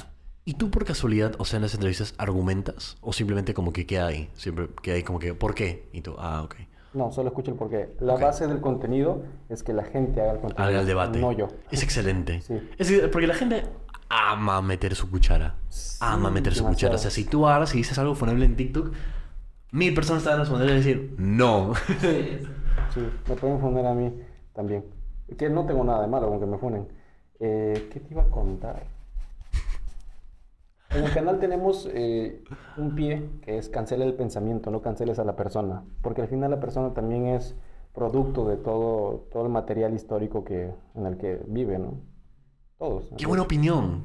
¿Y tú por casualidad, o sea, en las entrevistas, argumentas? ¿O simplemente como que queda ahí? Siempre queda ahí como que, ¿por qué? Y tú, ah, ok. No, solo escucho el porqué. La Ok. base del contenido es que la gente haga el contenido. Haga el debate. No yo. Es excelente. Sí. Es que- porque la gente ama meter su cuchara. ama Sí, meter su cuchara. O sea, si tú agarras y dices algo funable en TikTok, mil personas te van a responder y decir, no. Sí, me pueden funar a mí también. Que no tengo nada de malo con que me funen. Eh, ¿Qué te iba a contar? En el canal tenemos eh, un pie que es cancela el pensamiento, no canceles a la persona. Porque al final la persona también es producto de todo, todo el material histórico que, en el que vive, ¿no? Todos. Qué buena opinión.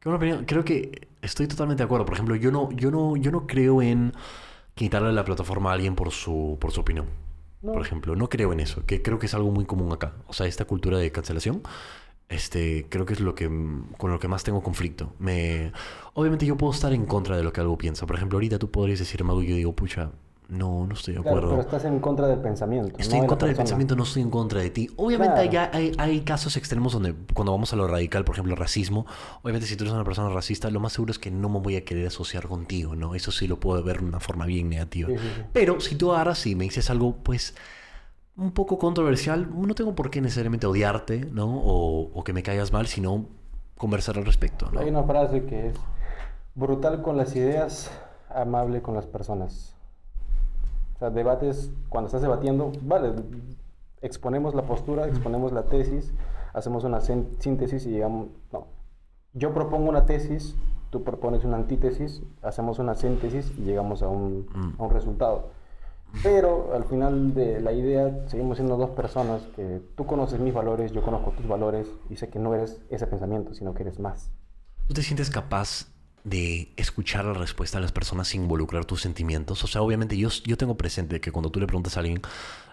Qué buena opinión. Creo que estoy totalmente de acuerdo. Por ejemplo, yo no, yo no, yo no creo en quitarle la plataforma a alguien por su, por su opinión. No. Por ejemplo, no creo en eso, que creo que es algo muy común acá. O sea, esta cultura de cancelación, este, creo que es lo que con lo que más tengo conflicto. Me, obviamente yo puedo estar en contra de lo que algo piensa. Por ejemplo, ahorita tú podrías decirme algo y yo digo, pucha, no, no estoy de Claro, acuerdo. pero estás en contra del pensamiento. Estoy no en contra del pensamiento, no estoy en contra de ti. Obviamente hay, Claro. hay, hay casos extremos donde cuando vamos a lo radical, por ejemplo, racismo, obviamente si tú eres una persona racista, lo más seguro es que no me voy a querer asociar contigo, ¿no? Eso sí lo puedo ver de una forma bien negativa. Sí, sí, sí. Pero si tú agarras y me dices algo, pues, un poco controversial, no tengo por qué necesariamente odiarte, ¿no? O, o que me caigas mal, sino conversar al respecto, ¿no? Hay una frase que es brutal con las ideas, amable con las personas. Sea, debates, cuando estás debatiendo, vale, exponemos la postura, exponemos la tesis, hacemos una síntesis y llegamos, no. Yo propongo una tesis, tú propones una antítesis, hacemos una síntesis y llegamos a un, Mm. a un resultado. Pero al final de la idea seguimos siendo dos personas que tú conoces mis valores, yo conozco tus valores y sé que no eres ese pensamiento, sino que eres más. ¿Tú te sientes capaz de escuchar la respuesta de las personas sin involucrar tus sentimientos? O sea, obviamente yo, yo tengo presente que cuando tú le preguntas a alguien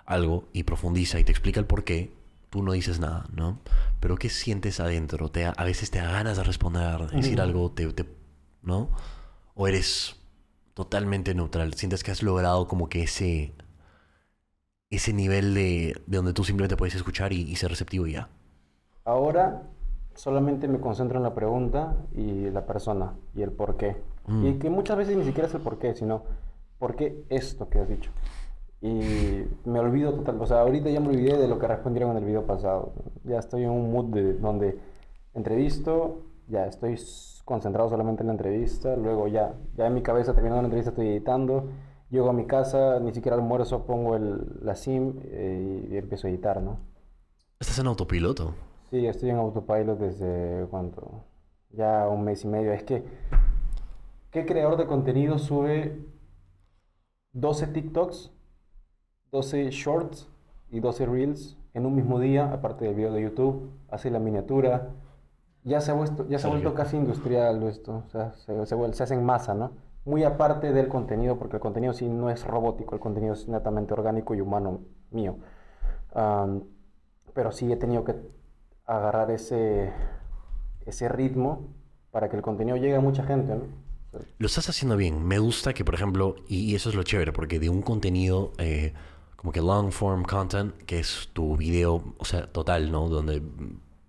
algo y profundiza y te explica el por qué, tú no dices nada, ¿no? Pero ¿qué sientes adentro? Te, a veces te da ganas de responder, de decir algo, te, te- ¿no? O eres totalmente neutral. Sientes que has logrado como que ese, ese nivel de, de donde tú simplemente puedes escuchar y, y ser receptivo y ya. Ahora solamente me concentro en la pregunta y la persona y el por qué. Mm. Y que muchas veces ni siquiera es el por qué, sino por qué esto que has dicho. Y me olvido total, o sea, ahorita ya me olvidé de lo que respondieron en el video pasado. Ya estoy en un mood de, donde entrevisto, ya estoy concentrado solamente en la entrevista, luego ya, ya en mi cabeza terminando la entrevista estoy editando, llego a mi casa, ni siquiera almuerzo, pongo el, la SIM eh, y, y empiezo a editar, ¿no? Estás en autopiloto. Sí, estoy en autopilot desde cuánto, ya un mes y medio. Es que, ¿qué creador de contenido sube 12 TikToks, 12 Shorts y 12 Reels en un mismo día, aparte del video de YouTube? Hace la miniatura. Ya se ha vuelto, ya se ha vuelto casi industrial esto, o sea, se, se, se hace en masa, ¿no? Muy aparte del contenido, porque el contenido sí no es robótico, el contenido es netamente orgánico y humano mío. Am, pero sí he tenido que agarrar ese, ese ritmo para que el contenido llegue a mucha gente, ¿no? Lo estás haciendo bien. Me gusta que, por ejemplo, y, eso es lo chévere, porque de un contenido eh, como que long form content, que es tu video, o sea, total, ¿no? Donde,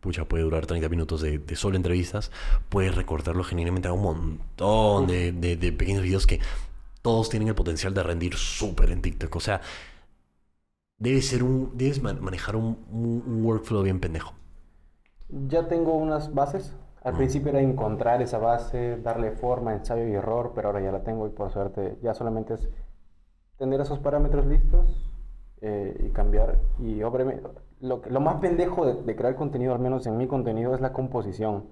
pucha, puede durar 30 minutos de, solo entrevistas, puedes recortarlo genuinamente a un montón de, pequeños videos que todos tienen el potencial de rendir súper en TikTok. O sea, debe ser un, debes man- manejar un workflow bien pendejo. Ya tengo unas bases. Al principio era encontrar esa base, darle forma, ensayo y error, pero ahora ya la tengo y por suerte ya solamente es tener esos parámetros listos eh, y cambiar. Y obviamente, lo, lo más pendejo de, de crear contenido, al menos en mi contenido, es la composición.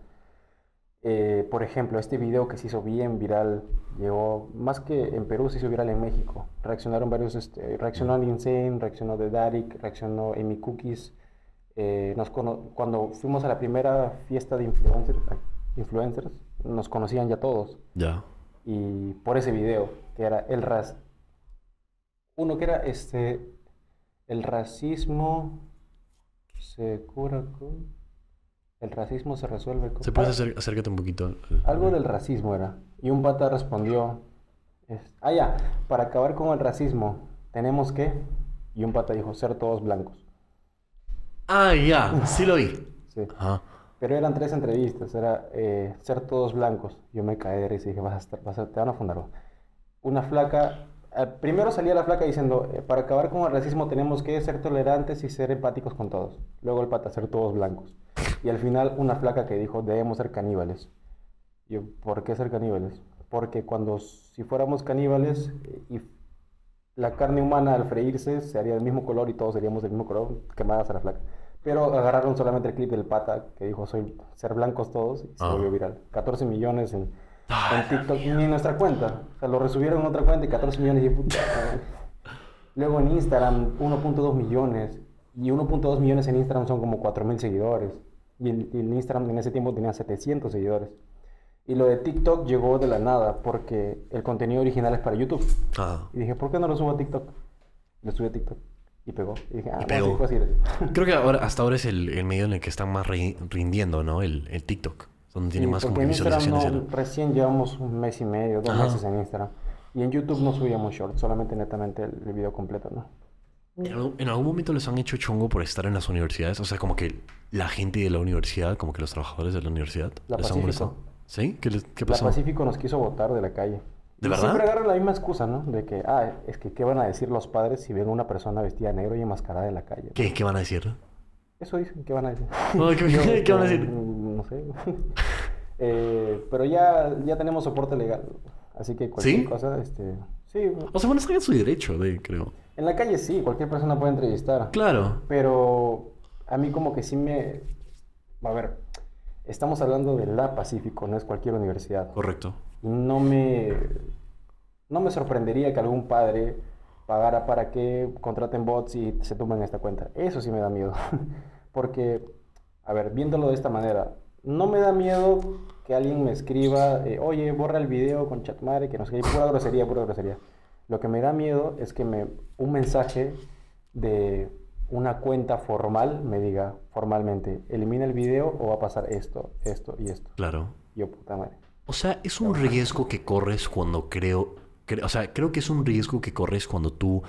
Eh, por ejemplo, este video que se hizo bien viral, llegó, más que en Perú, se hizo viral en México. Reaccionaron varios, este, reaccionó Insane, reaccionó The Darik, reaccionó Amy Cookies. Eh, nos cono- cuando fuimos a la primera fiesta de influencers, influencers, nos conocían ya todos. Ya. Y por ese video, que era el ras... Uno que era este... El racismo se cura con... El racismo se resuelve con... ¿Se puede acer- acércate un poquito? al- algo del racismo era. Y un pata respondió, es- ah, ya, para acabar con el racismo, tenemos que, y un pata dijo, ser todos blancos. Ah, ya, sí lo vi. Sí. Ajá. Pero eran tres entrevistas, era eh, ser todos blancos. Yo me caí de risa y dije, vas a estar, vas a- te van a fundar. ¿no?". Una flaca, eh, primero salía la flaca diciendo, eh, para acabar con el racismo tenemos que ser tolerantes y ser empáticos con todos. Luego el pata, ser todos blancos. Y al final una flaca que dijo, debemos ser caníbales. Yo, ¿por qué ser caníbales? Porque cuando si fuéramos caníbales y la carne humana al freírse se haría del mismo color y todos seríamos del mismo color, quemadas a la flaca. Pero agarraron solamente el clip del pata que dijo soy ser blancos todos y se Ah. volvió viral. 14 millones en, Ah, en TikTok ni en nuestra cuenta. O sea, lo resubieron en otra cuenta y 14 millones y puta. Luego en Instagram 1.2 millones y 1.2 millones en Instagram son como 4.000 seguidores. Y en, y en Instagram en ese tiempo tenía 700 seguidores. Y lo de TikTok llegó de la nada porque el contenido original es para YouTube. Ah. Y dije, ¿por qué no lo subo a TikTok? Lo subí a TikTok y pegó. Y dije, ah, Y bueno, pegó. sí, puedo seguir. Creo que ahora, hasta ahora es el, el medio en el que están más ri- rindiendo, ¿no? El, el TikTok. Donde tiene Sí, más como visualizaciones. no- recién llevamos un mes y medio, dos Ajá. meses en Instagram. Y en YouTube no subíamos short, solamente netamente el, el video completo, ¿no? ¿En algún, en algún momento les han hecho chongo por estar en las universidades? O sea, como que la gente de la universidad, como que los trabajadores de la universidad, La les han Pacífico. molestado. ¿Sí? ¿Qué, les- qué La pasó? Pacífico nos quiso votar de la calle. ¿De verdad? Siempre agarran la misma excusa, ¿no? De que, ah, es que, ¿qué van a decir los padres si ven una persona vestida de negro y enmascarada en la calle? ¿Qué, ¿Qué van a decir? Eso dicen, ¿qué van a decir? No, ¿qué- Yo, qué van a decir? mm, No sé. Eh, pero ya, ya tenemos soporte legal. Así que cualquier ¿Sí? cosa, este... Sí, O sea, bueno, está en su derecho, de, creo. en la calle sí, cualquier persona puede entrevistar. Claro. Pero a mí como que sí me... A ver, estamos hablando de la Pacífico, no es cualquier universidad. Correcto. No me, no me sorprendería que algún padre pagara para que contraten bots y se tomen esta cuenta. Eso sí me da miedo. Porque, a ver, viéndolo de esta manera, no me da miedo que alguien me escriba, eh, oye, borra el video con chatmare, que no sé qué, pura grosería, pura grosería. Lo que me da miedo es que me, un mensaje de una cuenta formal me diga formalmente, elimina el video o va a pasar esto, esto y esto. Claro. Yo, puta madre. O sea, es un riesgo que corres cuando creo, cre- o sea, creo que es un riesgo que corres cuando tú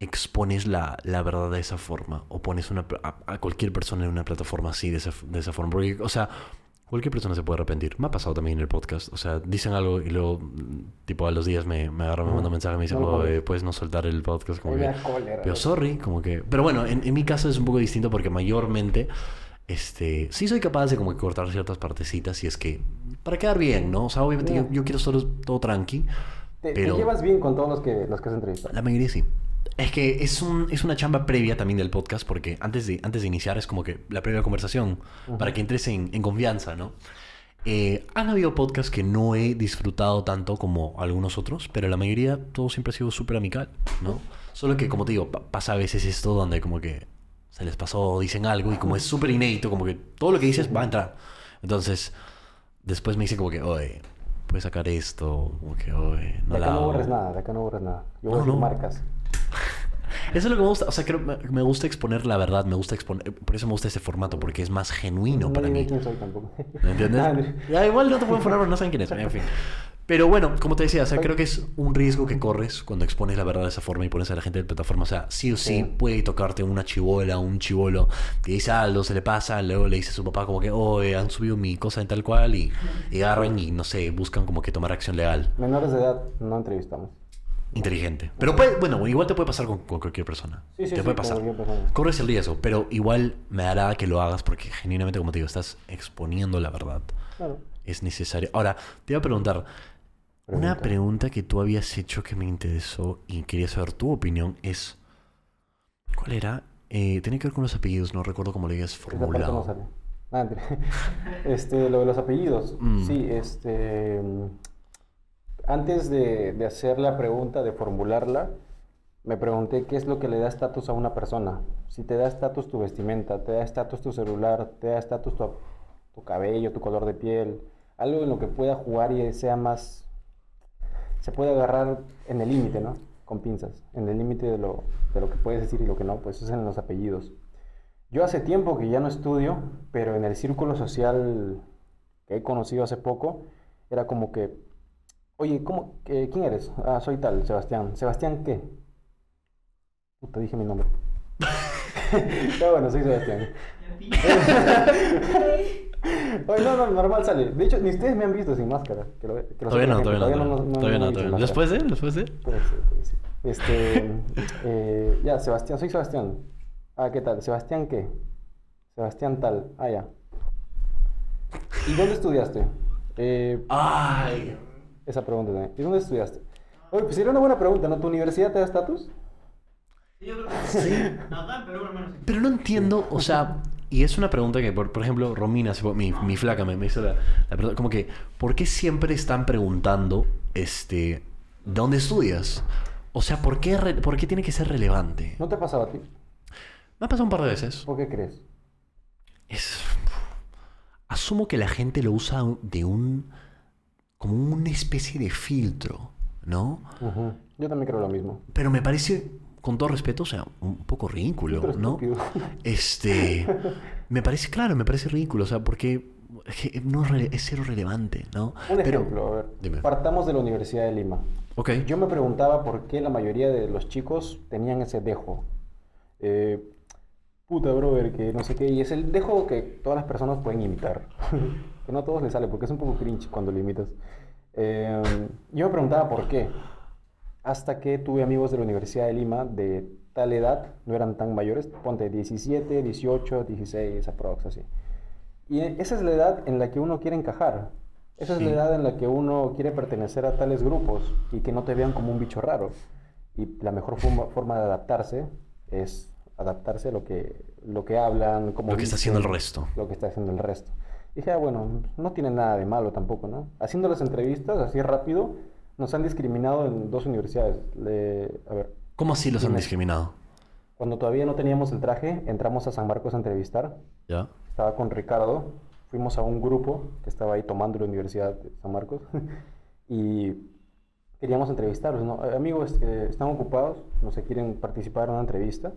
expones la, la verdad de esa forma o pones una, a, a cualquier persona en una plataforma así, de esa, de esa forma. Porque, o sea, cualquier persona se puede arrepentir. Me ha pasado también en el podcast. O sea, dicen algo y luego, mm, tipo, a los días me, me agarran, me mandan mensaje y me dicen, "Oye, pones. puedes no soltar el podcast. Como que, pero sorry, como que... Pero bueno, en, en mi caso es un poco distinto porque mayormente... Este, sí soy capaz de como que cortar ciertas partecitas y es que para quedar bien, ¿no? O sea, obviamente yo, yo quiero solo todo tranqui, Te, te pero llevas bien con todos los que, los que has entrevistado. la mayoría sí. Es que es, un, es una chamba previa también del podcast porque antes de, antes de iniciar es como que la previa conversación para que entres en, en confianza, ¿no? Eh, han habido podcasts que no he disfrutado tanto como algunos otros, pero la mayoría todo siempre ha sido súper amical, ¿no? Solo que, como te digo, pa- pasa a veces esto donde como que se les pasó, dicen algo y como es súper inédito, como que todo lo que dices va a entrar. Entonces, después me dicen como que, oye, puedes sacar esto, como que, oye, no de la acá no hago". borres nada, de acá no borres nada. Yo No, no. marcas. Eso es lo que me gusta, o sea, creo, me, me gusta exponer la verdad, me gusta exponer, por eso me gusta este formato, porque es más genuino no para mí. quién soy tampoco. ¿Me entiendes? Madre. Ya, igual no te pueden poner, pero no saben quién es, en fin. Pero bueno, como te decía, o sea, creo que es un riesgo que corres cuando expones la verdad de esa forma y pones a la gente de plataforma. O sea, sí o sí, Sí. puede tocarte una chivola, un chivolo que dice algo, se le pasa, luego le dice a su papá como que, oh, han subido mi cosa en tal cual y, y agarran y, no sé, buscan como que tomar acción legal. Menores de edad no entrevistamos. Inteligente. Pero puede, bueno, igual te puede pasar con, con cualquier persona. Sí, sí, te puede pasar. Corres el riesgo, pero igual me hará que lo hagas porque genuinamente, como te digo, estás exponiendo la verdad. Claro. Es necesario. Ahora, te iba a preguntar, una Pregunta. que tú habías hecho que me interesó y quería saber tu opinión es, ¿cuál era? Eh, tenía que ver con los apellidos, no recuerdo cómo lo habías no formulado. sale. Ah, este, lo de los apellidos. Mm. Sí, este. Antes de, de hacer la pregunta, de formularla, me pregunté qué es lo que le da estatus a una persona. Si te da estatus tu vestimenta, te da estatus tu celular, te da estatus tu, tu cabello, tu color de piel, algo en lo que pueda jugar y sea más. Se puede agarrar en el límite, ¿no? Con pinzas, en el límite de lo, de lo que puedes decir y lo que no, pues es en los apellidos. Yo hace tiempo que ya no estudio, pero en el círculo social que he conocido hace poco, era como que, oye, ¿cómo, ¿quién eres? Ah, soy tal, Sebastián. ¿Sebastián qué? Puta, dije mi nombre. Pero bueno, soy Sebastián. Oye, no, no, normal sale. De hecho, ni ustedes me han visto sin máscara. Que lo, que lo Todavía no, gente. todavía no, todavía no, nos todavía no, todavía no. Después de, después de. Puede ser, puede ser. Este, eh, ya, Sebastián, soy Sebastián. Ah, ¿qué tal? ¿Sebastián qué? Sebastián tal. Ah, ya. ¿Y dónde estudiaste? Eh, Ay. esa pregunta también. ¿Y dónde estudiaste? Oye, pues sería una buena pregunta, ¿no? ¿Tu universidad te da estatus? Yo creo que sí. Acá en Perú, hermano, sí. Pero no entiendo, o sea, y es una pregunta que, por, por ejemplo, Romina, mi, mi flaca, me, me hizo la, la pregunta, como que, ¿por qué siempre están preguntando, este, ¿dónde estudias? O sea, ¿por qué, re- ¿por qué tiene que ser relevante? ¿No te ha pasado a ti? Me ha pasado un par de veces. ¿Por qué crees? Es, asumo que la gente lo usa de un, como una especie de filtro, ¿no? Ujú. Yo también creo lo mismo. Pero me parece, con todo respeto, o sea, un poco ridículo, Pero ¿no? estúpido. Este, me parece, claro, me parece ridículo, o sea, porque no es, cero relevante, ¿no? Un Pero- ejemplo, a ver. Dime. Partamos de la Universidad de Lima. Ok. Yo me preguntaba por qué la mayoría de los chicos tenían ese dejo. Eh, puta, brother, que no sé qué. Y es el dejo que todas las personas pueden imitar. que no a todos les sale, porque es un poco cringe cuando lo imitas. Eh, yo me preguntaba por qué. Hasta que tuve amigos de la Universidad de Lima de tal edad, no eran tan mayores, ponte 17, 18, 16, aprox, así. Y esa es la edad en la que uno quiere encajar. Esa es la Sí. edad en la que uno quiere pertenecer a tales grupos y que no te vean como un bicho raro. Y la mejor forma, forma de adaptarse es adaptarse a lo que, lo que hablan, como Lo que está haciendo el resto. Lo que está haciendo el resto. Y dije, ah, bueno, no tiene nada de malo tampoco, ¿no? Haciendo las entrevistas así rápido, nos han discriminado en dos universidades. Le- a ver, ¿Cómo así los han discriminado? cuando todavía no teníamos el traje, entramos a San Marcos a entrevistar ¿Ya? estaba con Ricardo, fuimos a un grupo que estaba ahí tomando la Universidad de San Marcos y queríamos entrevistarlos, ¿no? "Eh, Amigos, que están ocupados, no sé, quieren participar en una entrevista.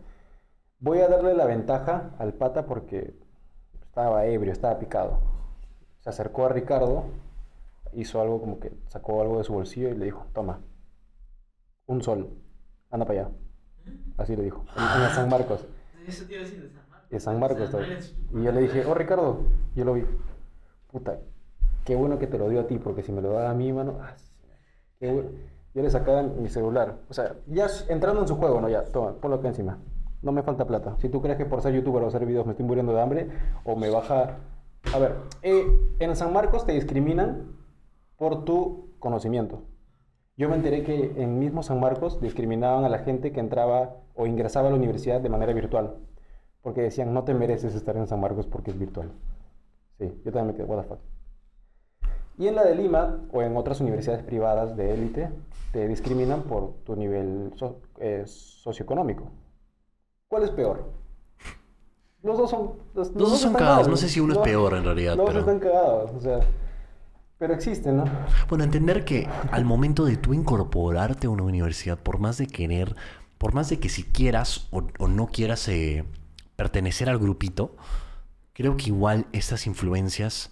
Voy a darle la ventaja al pata porque estaba ebrio, estaba picado. Se acercó a Ricardo, hizo algo como que sacó algo de su bolsillo y le dijo, toma, un sol, anda para allá. Así le dijo, en, en San Marcos. Eso te iba a decir de San Marcos. De San Marcos O sea, estoy. no eres- Y yo le dije, oh Ricardo, yo lo vi. Puta, qué bueno que te lo dio a ti, porque si me lo da a mí, mano, ah, sí, qué bueno. Yo le sacaba mi celular. O sea, ya entrando en su juego, no, ya, toma, ponlo acá encima. No me falta plata. Si tú crees que por ser youtuber o hacer videos me estoy muriendo de hambre, o me baja. A ver, eh, en San Marcos te discriminan por tu conocimiento. Yo me enteré que en mismo San Marcos discriminaban a la gente que entraba o ingresaba a la universidad de manera virtual. Porque decían, no te mereces estar en San Marcos porque es virtual. Sí, yo también me quedé, what the fuck. Y en la de Lima o en otras universidades privadas de élite, te discriminan por tu nivel so- eh, socioeconómico. ¿Cuál es peor? Los dos son... Los, dos son están cagados, no sé si uno es Los- peor en realidad, Los dos pero- están cagados, o sea... Pero existen, ¿no? Bueno, entender que al momento de tú incorporarte a una universidad, por más de querer, por más de que si quieras o, o no quieras eh, pertenecer al grupito, creo que igual estas influencias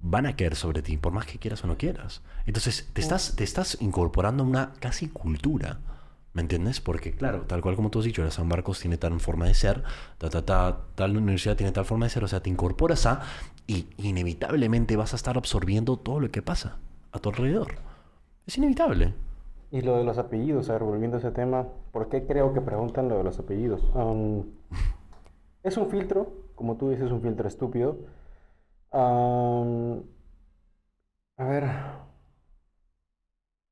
van a caer sobre ti, por más que quieras o no quieras. Entonces, te estás, te estás incorporando a una casi cultura. ¿Me entiendes? Porque, claro, tal cual como tú has dicho, la San Marcos tiene tal forma de ser, ta, ta, ta, tal universidad tiene tal forma de ser, o sea, te incorporas a y inevitablemente vas a estar absorbiendo todo lo que pasa a tu alrededor. Es inevitable. Y lo de los apellidos, a ver, volviendo a ese tema, ¿por qué creo que preguntan lo de los apellidos? Um, es un filtro, como tú dices, un filtro estúpido. Um, a ver.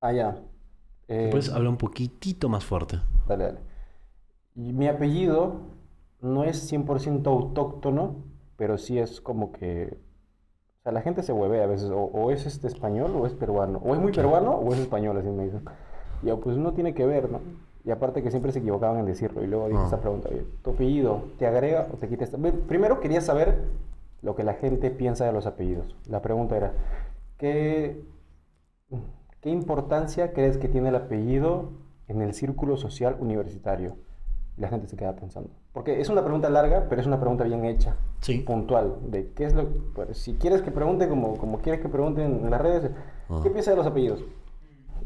Ah, ya. Eh, Puedes hablar un poquitito más fuerte. Dale, dale. Mi apellido no es 100% autóctono, pero sí es como que... O sea, la gente se hueve a veces, o, o es este español o es peruano, o es muy peruano o es español, así me dicen. Y yo, pues no tiene que ver, ¿no? Y aparte que siempre se equivocaban en decirlo, y luego dije Ah. esta pregunta, oye, ¿tu apellido te agrega o te quita esta? Primero quería saber lo que la gente piensa de los apellidos. La pregunta era, ¿qué, ¿Qué importancia crees que tiene el apellido en el círculo social universitario? Y la gente se queda pensando. Porque es una pregunta larga, pero es una pregunta bien hecha, Sí. puntual. De qué es lo pues, si quieres que pregunte como, como quieres que pregunten en las redes. ¿qué piensas de los apellidos?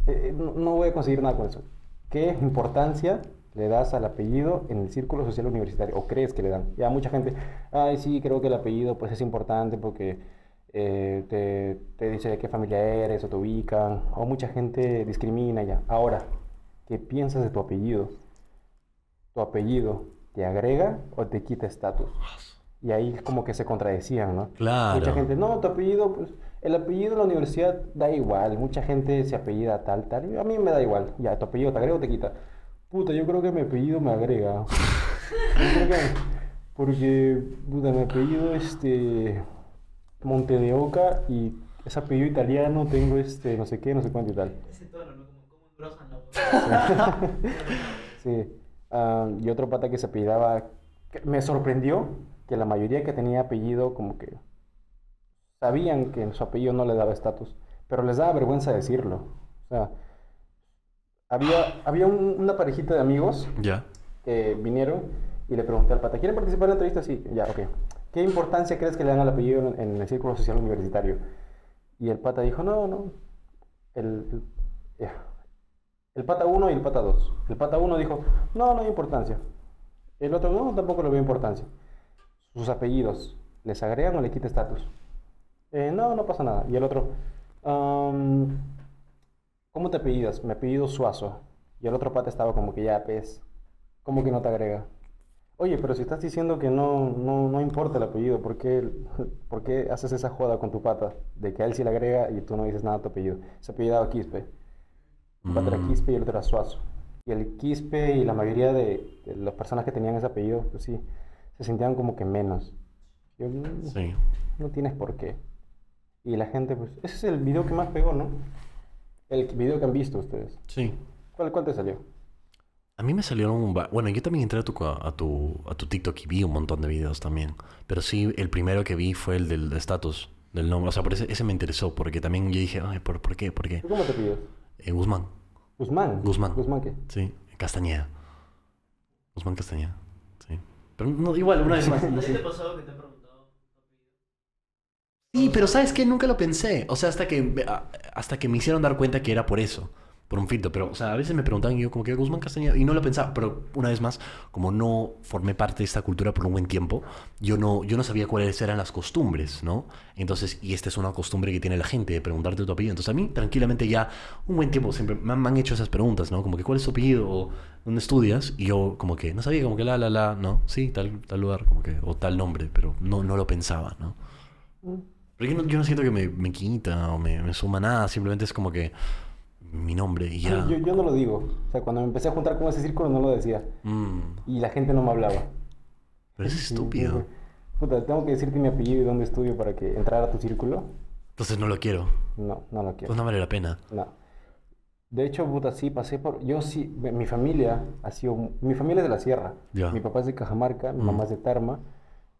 Eh, no, no voy a conseguir nada con eso. ¿Qué importancia le das al apellido en el círculo social universitario? ¿O crees que le dan? Ya mucha gente, ay, sí, creo que el apellido pues es importante porque eh, te, te dice de qué familia eres o te ubican. O mucha gente discrimina ya. Ahora, ¿qué piensas de tu apellido? ¿Tu apellido te agrega o te quita estatus? Y ahí como que se contradecían, ¿no? Claro. Mucha gente, no, tu apellido, pues, el apellido de la universidad da igual. Mucha gente se apellida tal, tal. y a mí me da igual. Ya, tu apellido te agrega o te quita. Puta, yo creo que mi apellido me agrega. Yo creo que... Porque, puta, mi apellido, este... Monte de Oca y es apellido italiano, tengo este, no sé qué, no sé cuánto y tal. Ese tono, ¿no? Como, como engrosan la voz. Sí. Ah, y otro pata que se apellidaba, que me sorprendió que la mayoría que tenía apellido como que sabían que su apellido no le daba estatus, pero les daba vergüenza decirlo. O sea, había, había un- una parejita de amigos que vinieron y le pregunté al pata, ¿quieren participar en la entrevista? Sí, ya, ok. ¿Qué importancia crees que le dan al apellido en, en el círculo social universitario? Y el pata dijo, no, no. El. El pata 1 y el pata 2. El pata 1 dijo, no, no hay importancia. El otro, no, tampoco le veo importancia. Sus apellidos, ¿les agregan o le quita estatus? "Eh, no, no pasa nada. Y el otro, "Am, ¿cómo te apellidas? Me apellido Suazo. Y el otro pata estaba como que ya, pues, ¿cómo que no te agrega? Oye, pero si estás diciendo que no, no, no importa el apellido, ¿por qué, por qué haces esa joda con tu pata? De que a él sí le agrega y tú no dices nada a tu apellido. Se apellidaba Quispe. Era Mm. Quispe y el otro era Suazo. Y el Quispe y la mayoría de, de las personas que tenían ese apellido, pues sí, se sentían como que menos. Yo, "Mm, Sí. no tienes por qué. Y la gente, pues, ese es el video que más pegó, ¿no? El video que han visto ustedes. Sí. ¿Cuál, cuál te salió? A mí me salieron Bueno, yo también entré a tu, a, tu, a tu TikTok y vi un montón de videos también. Pero sí, el primero que vi fue el del estatus, del nombre. O sea, por ese, ese me interesó, porque también yo dije, ay, ¿por, por qué? ¿Por qué? ¿Tú cómo te pides? Eh, Guzmán. Guzmán. Guzmán. ¿Guzmán qué? Sí, Castañeda. Guzmán Castañeda. Sí. Pero no, igual, una vez más. no ¿A ti sé. te ha pasado que te han preguntado? Sí, pero ¿sabes qué? Nunca lo pensé. O sea, hasta que, a- hasta que me hicieron dar cuenta que era por eso. Por un filtro. Pero, o sea, a veces me preguntaban y yo como que Guzmán Castañeda. Y no lo pensaba. Pero una vez más, como no formé parte de esta cultura por un buen tiempo, yo no, yo no sabía cuáles eran las costumbres, ¿no? Entonces, y esta es una costumbre que tiene la gente de preguntarte tu apellido. Entonces, a mí, tranquilamente, ya un buen tiempo siempre me han, me han hecho esas preguntas, ¿no? Como que, ¿cuál es tu apellido? O ¿dónde estudias? Y yo, como que, no sabía, como que la, la, la, ¿no? Sí, tal, tal lugar, como que, o tal nombre, pero no, no lo pensaba, ¿no? Mm. Pero yo no, yo no siento que me, me quita o me, me suma nada, simplemente es como que mi nombre y ya. Yo, yo no lo digo. O sea, cuando me empecé a juntar con ese círculo no lo decía. Mm, Y la gente no me hablaba. pero es Sí, estúpido. Puta, tengo que decirte mi apellido y dónde estudio para que entrar a tu círculo. Entonces no lo quiero. No, no lo quiero. Pues no vale la pena. No. De hecho, puta, sí, pasé por... Yo sí, mi mi familia ha sido... Mi familia es de la sierra. Ya. Mi papá es de Cajamarca, mi Mm. mamá es de Tarma.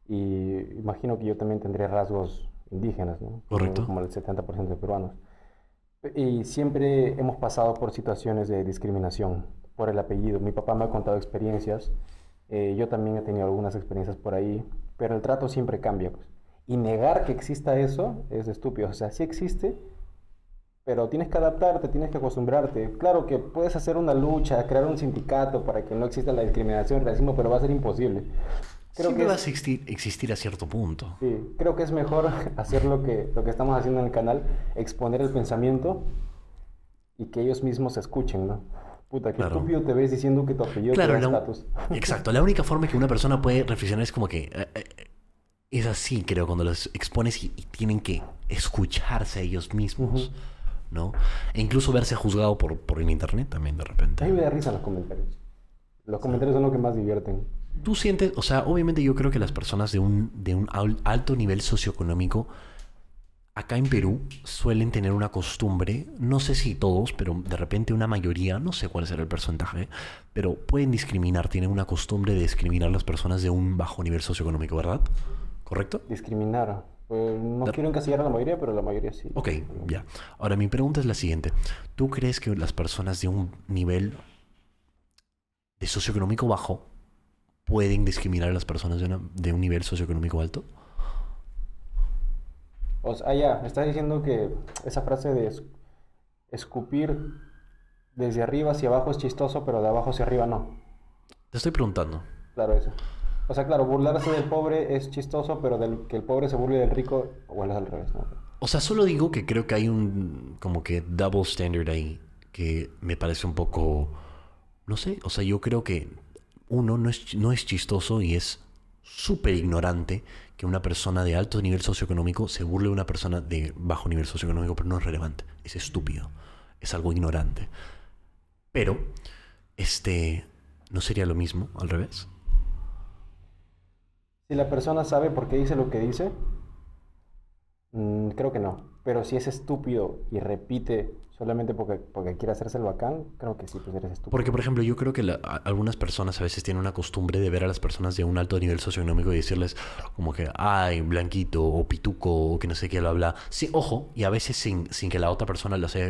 Y imagino que yo también tendré rasgos indígenas, ¿no? Como- Correcto. Como el 70% de peruanos. Y siempre hemos pasado por situaciones de discriminación por el apellido. Mi papá me ha contado experiencias. eh, yo también he tenido algunas experiencias por ahí. Pero el trato siempre cambia. pues. Y negar que exista eso es estúpido. O sea, sí existe, pero tienes que adaptarte, tienes que acostumbrarte. Claro que puedes hacer una lucha, crear un sindicato para que no exista la discriminación, racismo, pero va a ser imposible. Creo Siempre que va a existir, existir a cierto punto. sí, creo que es mejor hacer lo que, lo que estamos haciendo en el canal, exponer el pensamiento y que ellos mismos se escuchen, ¿no? Puta, qué Claro. estúpido te ves diciendo que tu apellido Claro, te da la- estatus. exacto. La única forma que una persona puede reflexionar es como que eh, eh, es así, creo, cuando los expones y, y tienen que escucharse a ellos mismos. ¿no? E incluso verse juzgado por, por el internet también de A mí repente. me da risa los comentarios. Los comentarios son lo que más divierten. Tú sientes, o sea, obviamente yo creo que las personas de un, de un al- alto nivel socioeconómico acá en Perú suelen tener una costumbre, no sé si todos, pero de repente una mayoría, no sé cuál será el porcentaje, pero pueden discriminar, tienen una costumbre de discriminar a las personas de un bajo nivel socioeconómico, ¿verdad? ¿Correcto? Discriminar. Pues, no Da- quiero encasillar a la mayoría, pero la mayoría sí. Ok, ya. Ahora mi pregunta es la siguiente. ¿Tú crees que las personas de un nivel de socioeconómico bajo pueden discriminar a las personas de, una- de un nivel socioeconómico alto? O sea, ah, ya, estás diciendo que esa frase de es- escupir desde arriba hacia abajo es chistoso, pero de abajo hacia arriba no. Te estoy preguntando. Claro, eso. O sea, claro, burlarse del pobre es chistoso, pero del, que el pobre se burle del rico, bueno, es al revés, ¿no? O sea, solo digo que creo que hay un como que double standard ahí que me parece un poco, no sé, o sea, yo creo que uno no es, no es chistoso y es súper ignorante que una persona de alto nivel socioeconómico se burle de una persona de bajo nivel socioeconómico, pero no es relevante. Es estúpido. Es algo ignorante. Pero, este, ¿no sería lo mismo al revés? Si la persona sabe por qué dice lo que dice, mm, creo que no. Pero si es estúpido y repite solamente porque, porque quiere hacerse el bacán, creo que sí, pues eres estúpido. Porque, por ejemplo, yo creo que la- a- algunas personas a veces tienen una costumbre de ver a las personas de un alto nivel socioeconómico y decirles como que, ay, blanquito o pituco o que no sé qué, lo habla. Sí, ojo, y a veces sin, sin que la otra persona los haya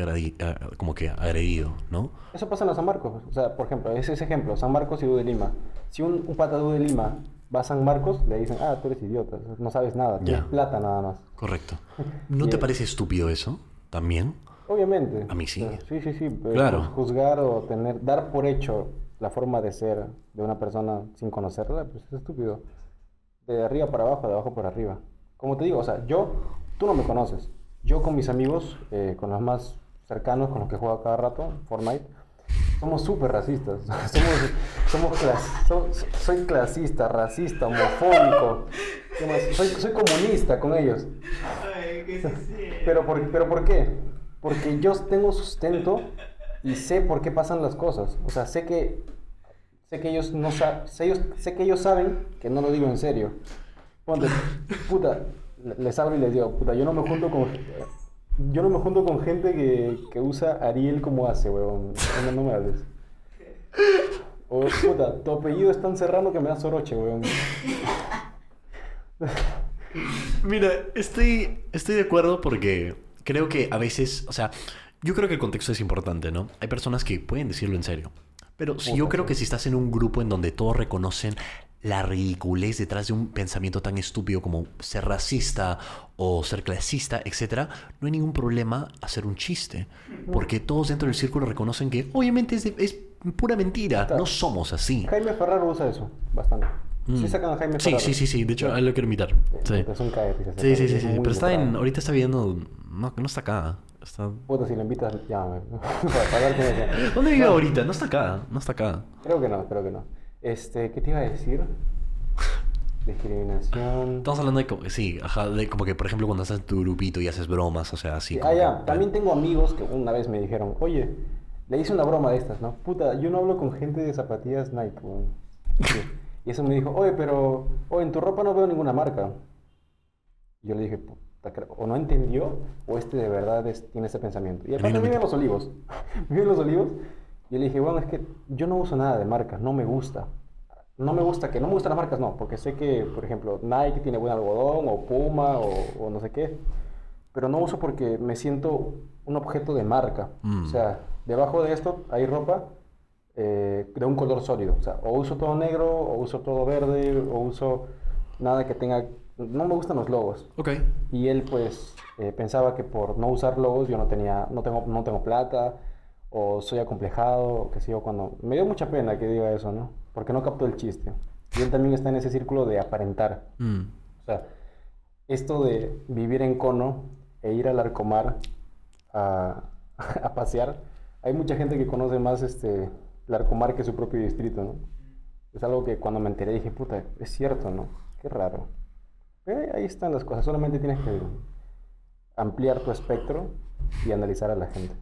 como que agredido, ¿no? Eso pasa en los San Marcos. O sea, por ejemplo, ese es ejemplo, San Marcos y U de Lima. Si un, un pata de Lima va a San Marcos, le dicen, ah, tú eres idiota, no sabes nada, tienes Ya. plata nada más. Correcto. ¿No te parece estúpido eso? También. Obviamente. A mí sí. O sea, sí, sí, sí. pero Claro. Juzgar o tener, dar por hecho la forma de ser de una persona sin conocerla, pues es estúpido. De arriba para abajo, de abajo para arriba. Como te digo, o sea, yo, tú no me conoces. Yo con mis amigos, eh, con los más cercanos, con los que juego cada rato, Fortnite, somos súper racistas. somos, somos clas- so- soy clasista, racista, homofóbico. Soy, soy comunista con ellos. Ay, que sí, sí. Pero por, pero ¿por qué? Porque yo tengo sustento y sé por qué pasan las cosas. O sea, sé que sé que ellos no sa- sé, sé que ellos saben que no lo digo en serio. Puta, le- les hablo y les digo, puta, yo no me junto con yo no me junto con gente que, que usa Ariel como hace, weón. No, no me hables. O puta, tu apellido es tan serrano que me da soroche, weón. Mira, estoy, estoy de acuerdo porque creo que a veces, o sea, yo creo que el contexto es importante, ¿no? Hay personas que pueden decirlo en serio. Pero si yo creo que si estás en un grupo en donde todos reconocen la ridiculez detrás de un pensamiento tan estúpido como ser racista o ser clasista, etcétera, no hay ningún problema hacer un chiste. Porque todos dentro del círculo reconocen que obviamente es, de- es pura mentira. No somos así. Jaime Ferraro usa eso bastante. Sí Mm. sacan a Jaime Sí, sí, sí, sí. De hecho, a él lo quiero imitar. Sí. Es un caer, Sí, sí, sí, Pero está en. Ahorita está viviendo. No, no está acá. Está. Puta, si lo invitas, llámame. ¿Dónde vive ahorita? No está acá. No está acá. Creo que no, creo que no. Este, ¿qué te iba a decir? Discriminación. Estamos hablando de como. Sí, ajá. De como que, por ejemplo, cuando estás en tu grupito y haces bromas, o sea, así. Sí, ah, que- ya. También tengo amigos que una vez me dijeron, oye, le hice una broma de estas, ¿no? Puta, yo no hablo con gente de zapatillas Nike, weón". Sí. Y eso me dijo, oye, pero, oye, en tu ropa no veo ninguna marca. Y yo le dije, o no entendió, o este de verdad es- tiene ese pensamiento. Y aparte vive los olivos. vive los olivos. Y yo le dije, bueno, es que yo no uso nada de marca, no me gusta. No me gusta que, no me gustan las marcas, no, porque sé que, por ejemplo, Nike tiene buen algodón, o Puma, o, o no sé qué. Pero no uso porque me siento un objeto de marca. Mm. O sea, debajo de esto hay ropa eh, de un color sólido. O sea, o uso todo negro, o uso todo verde, o uso nada que tenga... No me gustan los logos. Ok. Y él pues eh, pensaba que por no usar logos yo no tenía, no tengo, no tengo plata, o soy acomplejado, o qué sé yo, cuando... Me dio mucha pena que diga eso, ¿no? Porque no captó el chiste. Y él también está en ese círculo de aparentar. Mm. O sea, esto de vivir en cono e ir al arcomar a, a pasear, hay mucha gente que conoce más este, el arcomar que su propio distrito, ¿no? Es algo que cuando me enteré dije, puta, es cierto, ¿no? Qué raro. Pero ahí están las cosas, solamente tienes que ampliar tu espectro y analizar a la gente.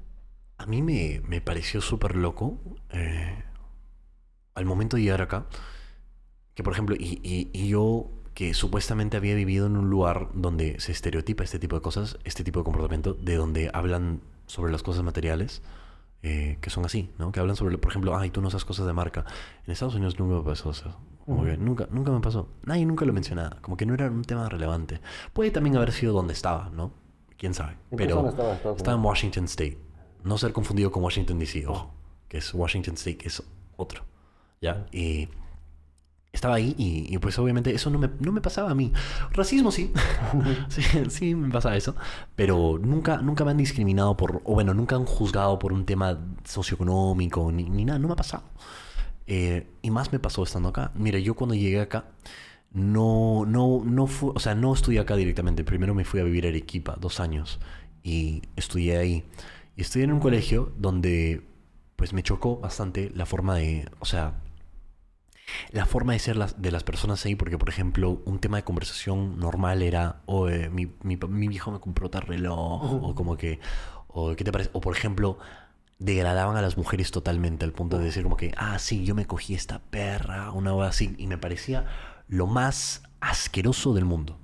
A mí me, me pareció súper loco eh, al momento de llegar acá, que por ejemplo, y- y yo que supuestamente había vivido en un lugar donde se estereotipa este tipo de cosas, este tipo de comportamiento, de donde hablan sobre las cosas materiales, eh, que son así, ¿no? Que hablan sobre, por ejemplo, ay, tú no usas cosas de marca. En Estados Unidos nunca me pasó eso. Como que nunca, nunca me pasó. Nadie nunca lo mencionaba. Como que no era un tema relevante. Puede también haber sido donde estaba, ¿no? Quién sabe. ¿En qué Pero estaba estaba en? Washington State. No ser confundido con Washington DC, ojo. Que es Washington State, que es otro. ¿Ya? Y estaba ahí y, y, pues obviamente eso no me, no me pasaba a mí. Racismo sí. sí. Sí me pasa eso. Pero nunca, nunca me han discriminado por, o bueno, nunca han juzgado por un tema socioeconómico ni, ni nada. No me ha pasado. Eh, y más me pasó estando acá. Mira, yo cuando llegué acá, no, no, no fue, o sea, no estudié acá directamente. Primero me fui a vivir a Arequipa, dos años, y estudié ahí. Y estudié en un colegio donde, pues, me chocó bastante la forma de, o sea, la forma de ser las, de las personas ahí, porque por ejemplo, un tema de conversación normal era, o mi, mi, pa- mi viejo me compró tal reloj, o como que, o qué te parece, o por ejemplo, degradaban a las mujeres totalmente al punto de decir como que, ah, sí, yo me cogí esta perra, una hora así, y me parecía lo más asqueroso del mundo.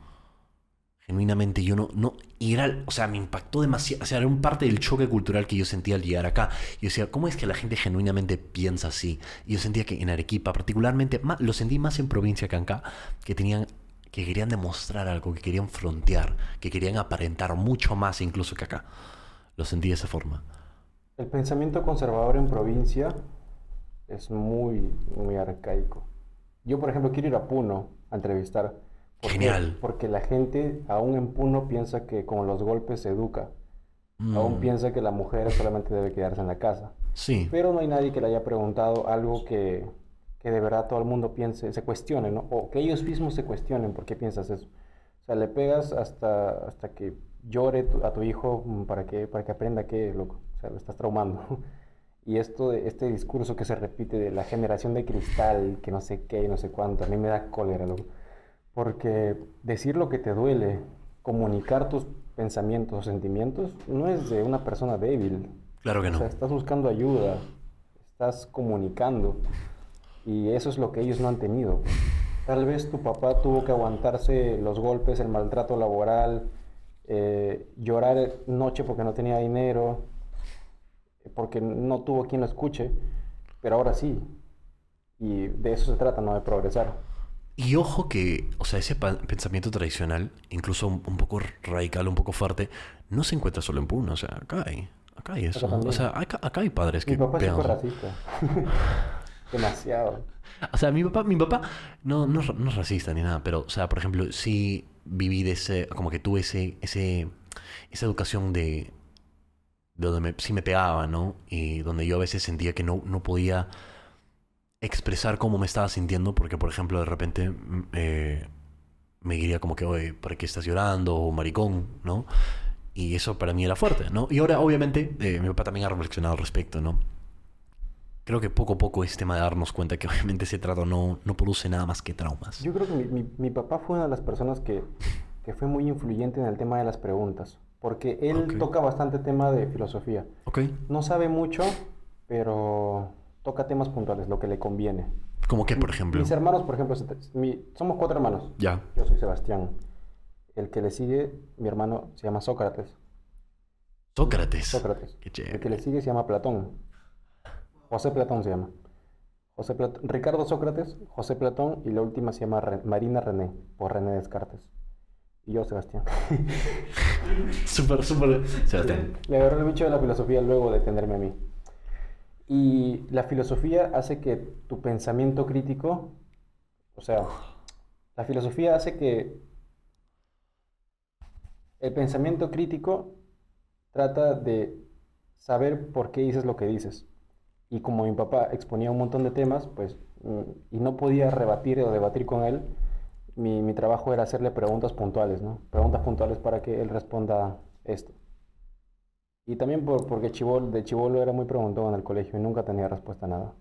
Genuinamente yo no, no, y era, o sea, me impactó demasiado, o sea, era un parte del choque cultural que yo sentía al llegar acá. Yo decía, ¿cómo es que la gente genuinamente piensa así? Y yo sentía que en Arequipa, particularmente, ma- lo sentí más en provincia que acá, que tenían, que querían demostrar algo, que querían frontear, que querían aparentar mucho más incluso que acá. Lo sentí de esa forma. El pensamiento conservador en provincia es muy, muy arcaico. Yo, por ejemplo, quiero ir a Puno a entrevistar. ¿Por qué? Genial. Porque la gente, aún en Puno, piensa que con los golpes se educa. Aún Mm, piensa que la mujer solamente debe quedarse en la casa. Sí, Pero no hay nadie que le haya preguntado algo que, que de verdad todo el mundo piense, se cuestione, ¿no? O que ellos mismos se cuestionen por qué piensas eso. O sea, le pegas hasta, hasta que llore tu- a tu hijo mm, para que, para que aprenda que, loco. O sea, lo estás traumando. Y esto este discurso que se repite de la generación de cristal, que no sé qué y no sé cuánto, a mí me da cólera, loco. Porque decir lo que te duele, comunicar tus pensamientos o sentimientos, no es de una persona débil. claro que O no. sea, estás buscando ayuda, estás comunicando y eso es lo que ellos no han tenido. Tal vez tu papá tuvo que aguantarse los golpes, el maltrato laboral, eh, llorar noche porque no tenía dinero, porque no tuvo quien lo escuche, pero ahora sí. Y de eso se trata, ¿no? De progresar. Y ojo que, o sea, ese pensamiento tradicional, incluso un, un poco radical, un poco fuerte, no se encuentra solo en Puno, o sea, acá hay, acá hay eso. O sea, acá, acá hay padres que Mi papá es pegan. súper racista. Demasiado. O sea, mi papá, mi papá no, no, es no es racista ni nada, pero, o sea, por ejemplo, sí viví de ese, como que tuve ese, ese, esa educación de, de donde me, sí me pegaba, ¿no? Y donde yo a veces sentía que no, no podía expresar cómo me estaba sintiendo, porque, por ejemplo, de repente mm, eh, me diría como que, oye, ¿para qué estás llorando? O maricón, ¿no? Y eso para mí era fuerte, ¿no? Y ahora, obviamente, eh, mi papá también ha reflexionado al respecto, ¿no? Creo que poco a poco es tema de darnos cuenta que obviamente ese trato no, no produce nada más que traumas. Yo creo que mi, mi- mi papá fue una de las personas que, que fue muy influyente en el tema de las preguntas, porque él toca bastante tema de filosofía. Ok. No sabe mucho, pero toca temas puntuales, lo que le conviene. Como que, por ejemplo. Mis hermanos, por ejemplo, mi- somos cuatro hermanos. Ya. Yo soy Sebastián. El que le sigue, mi hermano, se llama Sócrates. Sócrates. Sócrates. Qué El que le sigue se llama Platón. José Platón se llama. José Plat- Ricardo Sócrates, José Platón y la última se llama Re- Marina René, por René Descartes. Y yo, Sebastián. Súper, súper. Sebastián. Le agarró el bicho de la filosofía luego de tenerme a mí. Y la filosofía hace que tu pensamiento crítico, o sea, la filosofía hace que el pensamiento crítico trata de saber por qué dices lo que dices. Y como mi papá exponía un montón de temas, pues, mm, y no podía rebatir o debatir con él, mi, mi trabajo era hacerle preguntas puntuales, ¿no? Preguntas puntuales para que él responda esto. Y también por, porque chibol, de chivolo era muy preguntón en el colegio y nunca tenía respuesta a nada.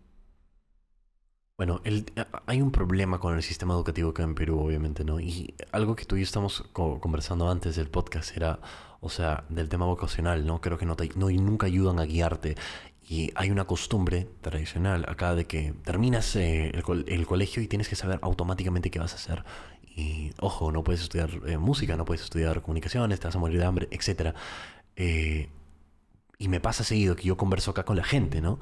Bueno, el- hay un problema con el sistema educativo acá en Perú, obviamente, ¿no? Y algo que tú y yo estamos co- conversando antes del podcast era, o sea, del tema vocacional, ¿no? Creo que no, te- no y nunca ayudan a guiarte. Y hay una costumbre tradicional acá de que terminas eh, el, el colegio y tienes que saber automáticamente qué vas a hacer. Y ojo, no puedes estudiar eh, música, no puedes estudiar comunicaciones, te vas a morir de hambre, etc. Eh, y me pasa seguido que yo converso acá con la gente, ¿no?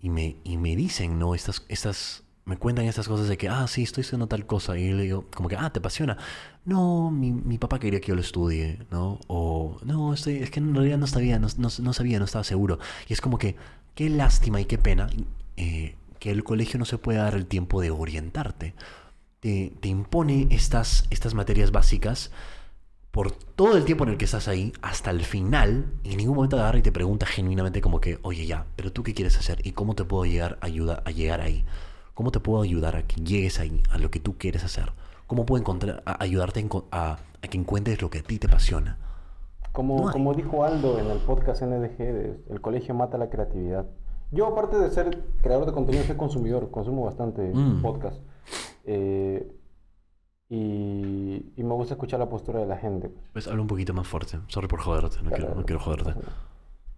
Y me, y me dicen, ¿no? Estas, estas, me cuentan estas cosas de que, ah, sí, estoy haciendo tal cosa. Y yo le digo, como que, ah, ¿te apasiona? No, mi, mi papá quería que yo lo estudie, ¿no? O, no, estoy, es que en realidad no sabía, no, no, no sabía, no estaba seguro. Y es como que, qué lástima y qué pena eh, que el colegio no se pueda dar el tiempo de orientarte. Te, te impone estas, estas materias básicas por todo el tiempo en el que estás ahí, hasta el final, y en ningún momento te agarra y te pregunta genuinamente como que, oye ya, pero tú qué quieres hacer y cómo te puedo llegar ayuda a llegar ahí. ¿Cómo te puedo ayudar a que llegues ahí, a lo que tú quieres hacer? ¿Cómo puedo encontrar, a- ayudarte a, a- a que encuentres lo que a ti te apasiona? Como, No como dijo Aldo en el podcast NDG, el colegio mata la creatividad. Yo, aparte de ser creador de contenido, soy consumidor, consumo bastante Mm. podcast. Eh, y, y me gusta escuchar la postura de la gente. Pues habla un poquito más fuerte. Sorry por joderte, no, quiero, no quiero joderte.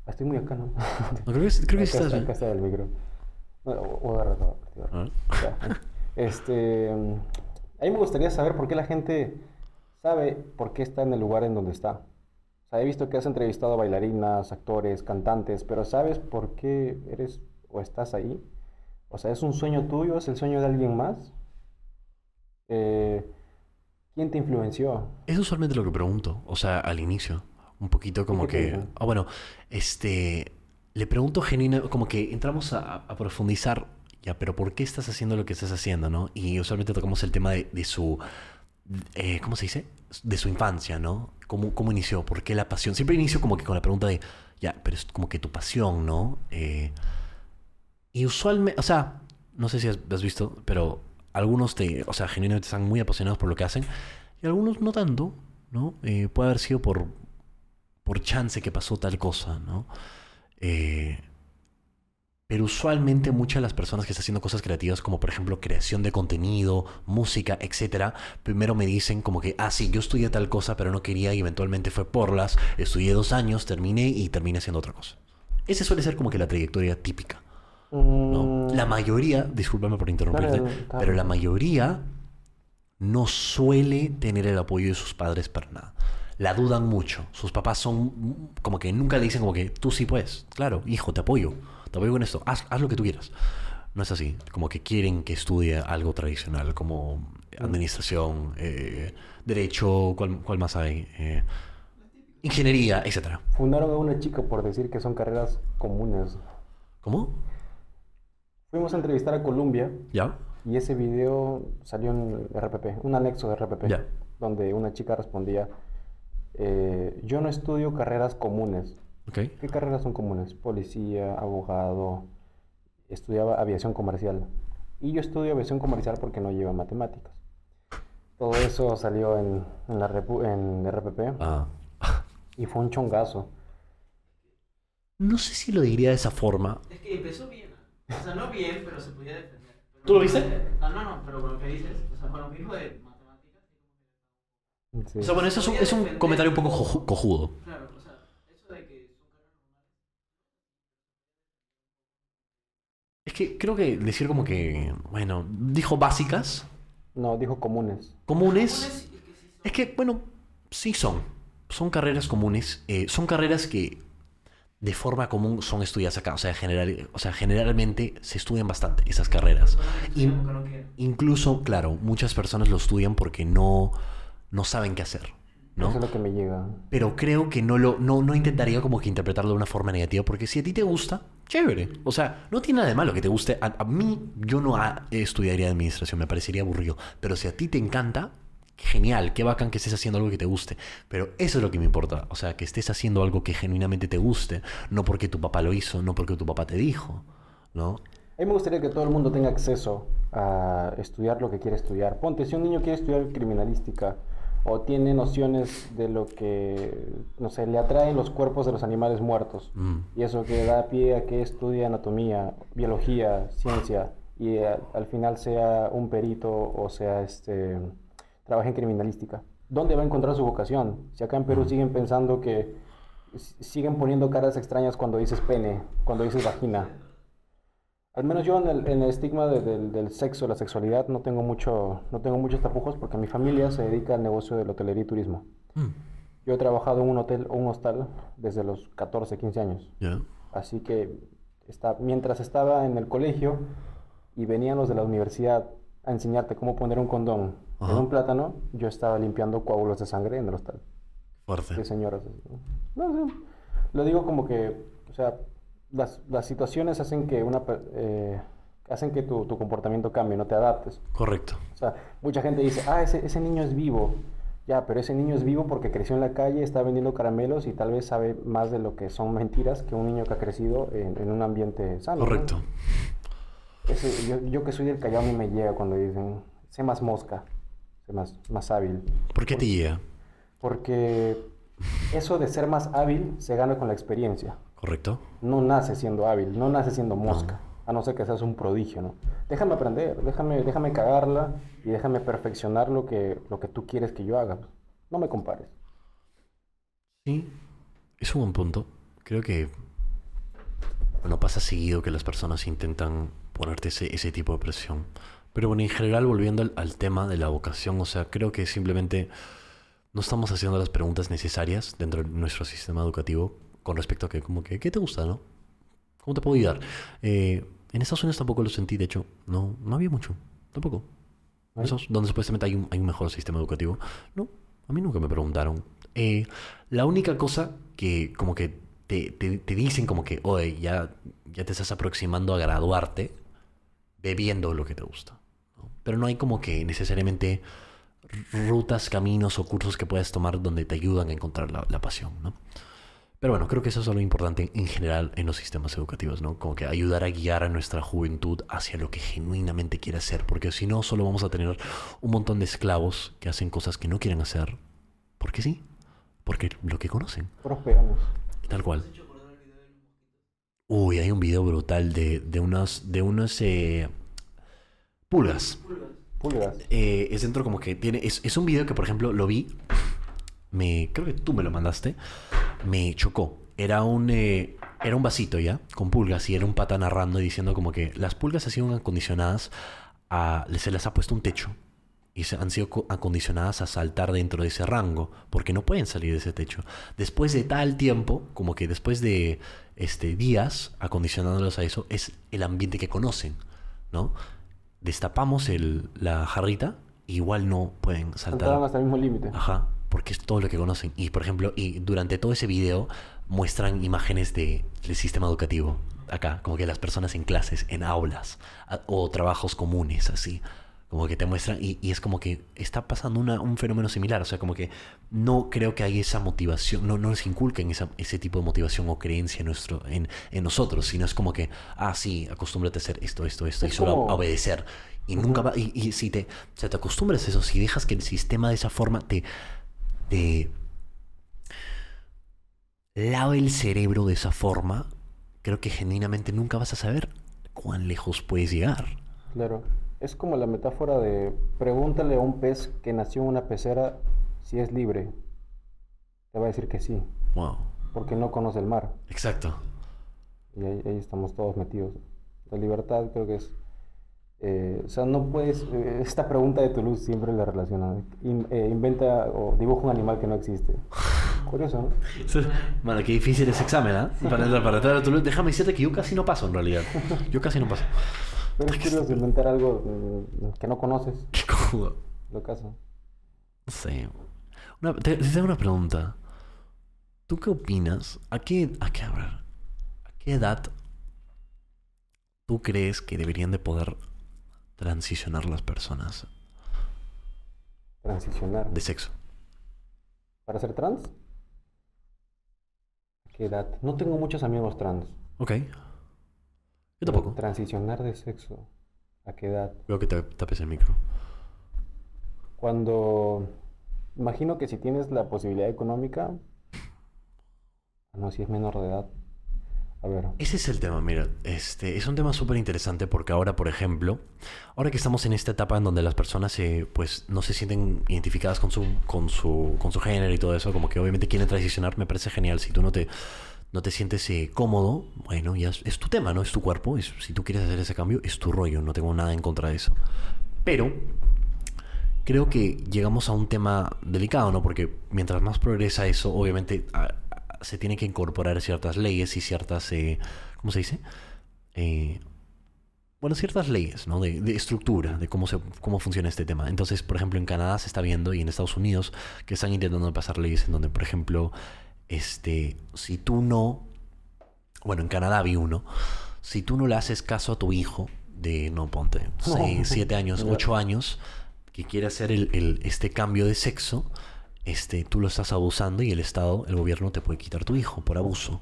Estoy muy acá, ¿no? No, creo que, creo que estás está, bien. acá está el micro. O- o agarra todo, A ver. Ya. Este, a mí me gustaría saber por qué la gente sabe por qué está en el lugar en donde está. O sea, he visto que has entrevistado a bailarinas, actores, cantantes, pero ¿sabes por qué eres o estás ahí? O sea, ¿es un sueño tuyo? ¿Es el sueño de alguien más? Eh, ¿Quién te influenció? Es usualmente lo que pregunto, o sea, al inicio. Un poquito como que... Ah, bueno, este... Le pregunto genuina, como que entramos a, a profundizar, ya, pero ¿por qué estás haciendo lo que estás haciendo, no? Y usualmente tocamos el tema de, de su... eh, ¿Cómo se dice? De su infancia, ¿no? ¿Cómo, ¿Cómo inició? ¿Por qué la pasión? Siempre inicio como que con la pregunta de, ya, pero es como que tu pasión, ¿no? Eh, y usualmente, o sea, no sé si has, has visto, pero algunos te, o sea, genuinamente están muy apasionados por lo que hacen y algunos no tanto, ¿no? Eh, puede haber sido por, por chance que pasó tal cosa, ¿no? Eh, pero usualmente muchas de las personas que están haciendo cosas creativas, como por ejemplo creación de contenido, música, etcétera, primero me dicen como que, ah, sí, yo estudié tal cosa, pero no quería y eventualmente fue por las, estudié dos años, terminé y terminé haciendo otra cosa. Ese suele ser como que la trayectoria típica. ¿No? Mm, La mayoría, discúlpame por interrumpirte, pero la mayoría no suele tener el apoyo de sus padres para nada. La dudan mucho. Sus papás son como que nunca le dicen como que tú sí puedes. Claro, hijo, te apoyo. Te apoyo con esto. Haz, haz lo que tú quieras. No es así. Como que quieren que estudie algo tradicional como administración, eh, derecho, ¿cuál, cuál más hay? Eh, ingeniería, etcétera. Fundaron a una chica por decir que son carreras comunes. ¿Cómo? Fuimos a entrevistar a Columbia ¿Ya? y ese video salió en RPP, un anexo de RPP, Ya. donde una chica respondía, eh, yo no estudio carreras comunes. ¿Ok? ¿Qué carreras son comunes? Policía, abogado, estudiaba aviación comercial. Y yo estudio aviación comercial porque no lleva matemáticas. Todo eso salió en, en la repu- en RPP Ah. y fue un chongazo. No sé si lo diría de esa forma. Es que empezó bien. O sea, no bien, pero se podía defender. Pero ¿Tú lo viste? Ah, no, no, pero con lo que dices, o sea, con lo dijo de matemáticas. Sí. O sea, bueno, eso es un, es un comentario un poco coju- cojudo. Claro, o sea, eso de que son carreras normales. Es que creo que decir como que, bueno, dijo básicas, No, dijo comunes. comunes. Es que, bueno, sí son. Son carreras comunes. eh, son carreras que de forma común son estudiadas acá. O sea, general, o sea, generalmente se estudian bastante esas carreras. Y- incluso, claro, muchas personas lo estudian porque no, no saben qué hacer. ¿no? Eso es lo que me llega. Pero creo que no lo no, no intentaría como que interpretarlo de una forma negativa, porque si a ti te gusta, chévere. O sea, no tiene nada de malo que te guste. A, a mí, yo no ah, estudiaría administración, me parecería aburrido. Pero si a ti te encanta, genial, qué bacán que estés haciendo algo que te guste. Pero eso es lo que me importa. O sea, que estés haciendo algo que genuinamente te guste, no porque tu papá lo hizo, no porque tu papá te dijo, ¿no? A mí me gustaría que todo el mundo tenga acceso a estudiar lo que quiere estudiar. Ponte, si un niño quiere estudiar criminalística o tiene nociones de lo que, no sé, le atraen los cuerpos de los animales muertos Mm. y eso que da pie a que estudie anatomía, biología, ciencia y al final sea un perito o sea, este, trabaje en criminalística. ¿Dónde va a encontrar su vocación? Si acá en Perú siguen pensando que siguen poniendo caras extrañas cuando dices pene, cuando dices vagina. Al menos yo en el, en el estigma de- del, del sexo, la sexualidad, no tengo, mucho, no tengo muchos tapujos porque mi familia se dedica al negocio de la hotelería y turismo. Mm. Yo he trabajado en un hotel o un hostal desde los 14, 15 años. ¿Ya? Así que está, mientras estaba en el colegio y venían los de la universidad a enseñarte cómo poner un condón Ajá. en un plátano, yo estaba limpiando coágulos de sangre en el hostal. Fuerte. Sí, señoras. Lo digo como que, o sea, las, las situaciones hacen que una eh, hacen que tu, tu comportamiento cambie, no te adaptes. Correcto. O sea, mucha gente dice, ah, ese, ese niño es vivo. Ya, pero ese niño es vivo porque creció en la calle, está vendiendo caramelos y tal vez sabe más de lo que son mentiras que un niño que ha crecido en, en un ambiente sano. ¿no? Correcto. Ese- yo, yo que soy del Callao a mí me llega cuando dicen, sé más mosca, más, más hábil. ¿Por qué te llega? Porque eso de ser más hábil se gana con la experiencia. ¿Correcto? No nace siendo hábil, no nace siendo mosca, a no ser que seas un prodigio, ¿no? Déjame aprender, déjame, déjame cagarla y déjame perfeccionar lo que, lo que tú quieres que yo haga. No me compares. Sí, es un buen punto. Creo que, bueno, pasa seguido que las personas intentan ponerte ese, ese tipo de presión. Pero bueno, en general, volviendo al, al tema de la vocación, o sea, creo que simplemente no estamos haciendo las preguntas necesarias dentro de nuestro sistema educativo con respecto a que, como que, ¿qué te gusta, no? ¿Cómo te puedo ayudar? Eh, en Estados Unidos tampoco lo sentí, de hecho, no, no había mucho, tampoco. Esos, donde supuestamente hay un, hay un mejor sistema educativo. No, a mí nunca me preguntaron. Eh, la única cosa que como que te, te- te dicen como que, oye, ya, ya te estás aproximando a graduarte bebiendo lo que te gusta. Pero no hay como que necesariamente rutas, caminos o cursos que puedas tomar donde te ayudan a encontrar la, la pasión, ¿no? Pero bueno, creo que eso es lo importante en general en los sistemas educativos, ¿no? Como que ayudar a guiar a nuestra juventud hacia lo que genuinamente quiere hacer, porque si no, solo vamos a tener un montón de esclavos que hacen cosas que no quieren hacer, porque sí, porque lo que conocen, Puros peganos. tal cual. Uy, hay un video brutal de, de unas, de unas eh, pulgas. Pulgas. Eh, es dentro como que tiene. Es, es un video que, por ejemplo, lo vi. Me. Creo que tú me lo mandaste. Me chocó. Era un. eh, era un vasito ya. Con pulgas. Y era un pata narrando y diciendo como que las pulgas han sido acondicionadas a. Se les ha puesto un techo. Y se han sido co- acondicionadas a saltar dentro de ese rango. Porque no pueden salir de ese techo. Después de tal tiempo. Como que después de este, días acondicionándolos a eso. Es el ambiente que conocen. ¿No? Destapamos el, la jarrita, igual no pueden saltar. hasta el mismo límite. Ajá, porque es todo lo que conocen. Y por ejemplo, y durante todo ese video muestran imágenes de, del sistema educativo. Acá, como que las personas en clases, en aulas, a- o trabajos comunes, así. Como que te muestran, y, y es como que está pasando una- un fenómeno similar. O sea, como que no creo que hay esa motivación, no, no les inculquen esa, ese tipo de motivación o creencia en, nuestro, en, en nosotros, sino es como que, ah, sí, acostúmbrate a hacer esto, esto, esto, y solo a- como- a obedecer. Y nunca va, y, y si te, o sea, te acostumbras a eso, si dejas que el sistema de esa forma te, te lave el cerebro de esa forma, creo que genuinamente nunca vas a saber cuán lejos puedes llegar. Claro. Es como la metáfora de pregúntale a un pez que nació en una pecera si es libre. Te va a decir que sí, Wow. porque no conoce el mar. Exacto. Y ahí, ahí estamos todos metidos. La libertad creo que es... eh, o sea, no puedes... eh, esta pregunta de Toulouse siempre la relaciona. In- eh, inventa o dibuja un animal que no existe. Curioso, ¿no? Mano, qué difícil ese examen, ¿ah? Para entrar, para entrar a Toulouse. Déjame decirte que yo casi no paso en realidad. Yo casi no paso. Pero es curioso inventar algo que no conoces. Cojudo. Lo caso. No sé. Una, te, te hago una pregunta. ¿Tú qué opinas? ¿A qué, a qué, a ver, ¿a qué edad tú crees que deberían de poder transicionar las personas Transicionar. de sexo? ¿Para ser trans? ¿A qué edad? No tengo muchos amigos trans. Ok. Yo tampoco. Transicionar de sexo. ¿A qué edad? Veo que te tapes el micro. Cuando... Imagino que si tienes la posibilidad económica... No, si es menor de edad. A ver. Ese es el tema, mira, este es un tema súper interesante porque ahora, por ejemplo, ahora que estamos en esta etapa en donde las personas se, pues, no se sienten identificadas con su, con su, con su género y todo eso, como que obviamente quieren transicionar, me parece genial. Si tú no te, no te sientes eh, cómodo, bueno, ya es, es tu tema, ¿no? Es tu cuerpo, es, si tú quieres hacer ese cambio, es tu rollo, no tengo nada en contra de eso. Pero creo que llegamos a un tema delicado, ¿no? Porque mientras más progresa eso, obviamente se tiene que incorporar ciertas leyes y ciertas, eh, ¿cómo se dice? Eh, bueno, ciertas leyes, ¿no? De, de estructura, de cómo, se, cómo funciona este tema. Entonces, por ejemplo, en Canadá se está viendo y en Estados Unidos que están intentando pasar leyes en donde, por ejemplo, este, si tú no, bueno, en Canadá vi uno, si tú no le haces caso a tu hijo de, no ponte, 6, 7 años. 8 años, que quiere hacer el, el- este cambio de sexo, este, tú lo estás abusando y el Estado, el gobierno te puede quitar tu hijo por abuso.